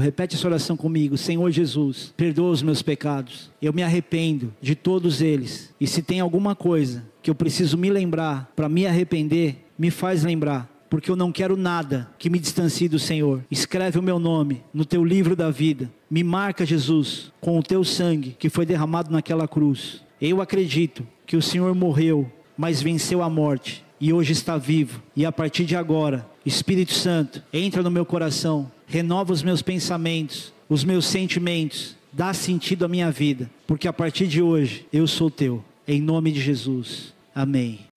S1: repete essa oração comigo: Senhor Jesus, perdoa os meus pecados. Eu me arrependo de todos eles. E se tem alguma coisa que eu preciso me lembrar para me arrepender, me faz lembrar porque eu não quero nada que me distancie do Senhor. Escreve o meu nome no teu livro da vida. Me marca, Jesus, com o teu sangue que foi derramado naquela cruz. Eu acredito que o Senhor morreu, mas venceu a morte e hoje está vivo. E a partir de agora, Espírito Santo, entra no meu coração, renova os meus pensamentos, os meus sentimentos, dá sentido à minha vida, porque a partir de hoje eu sou teu. Em nome de Jesus. Amém.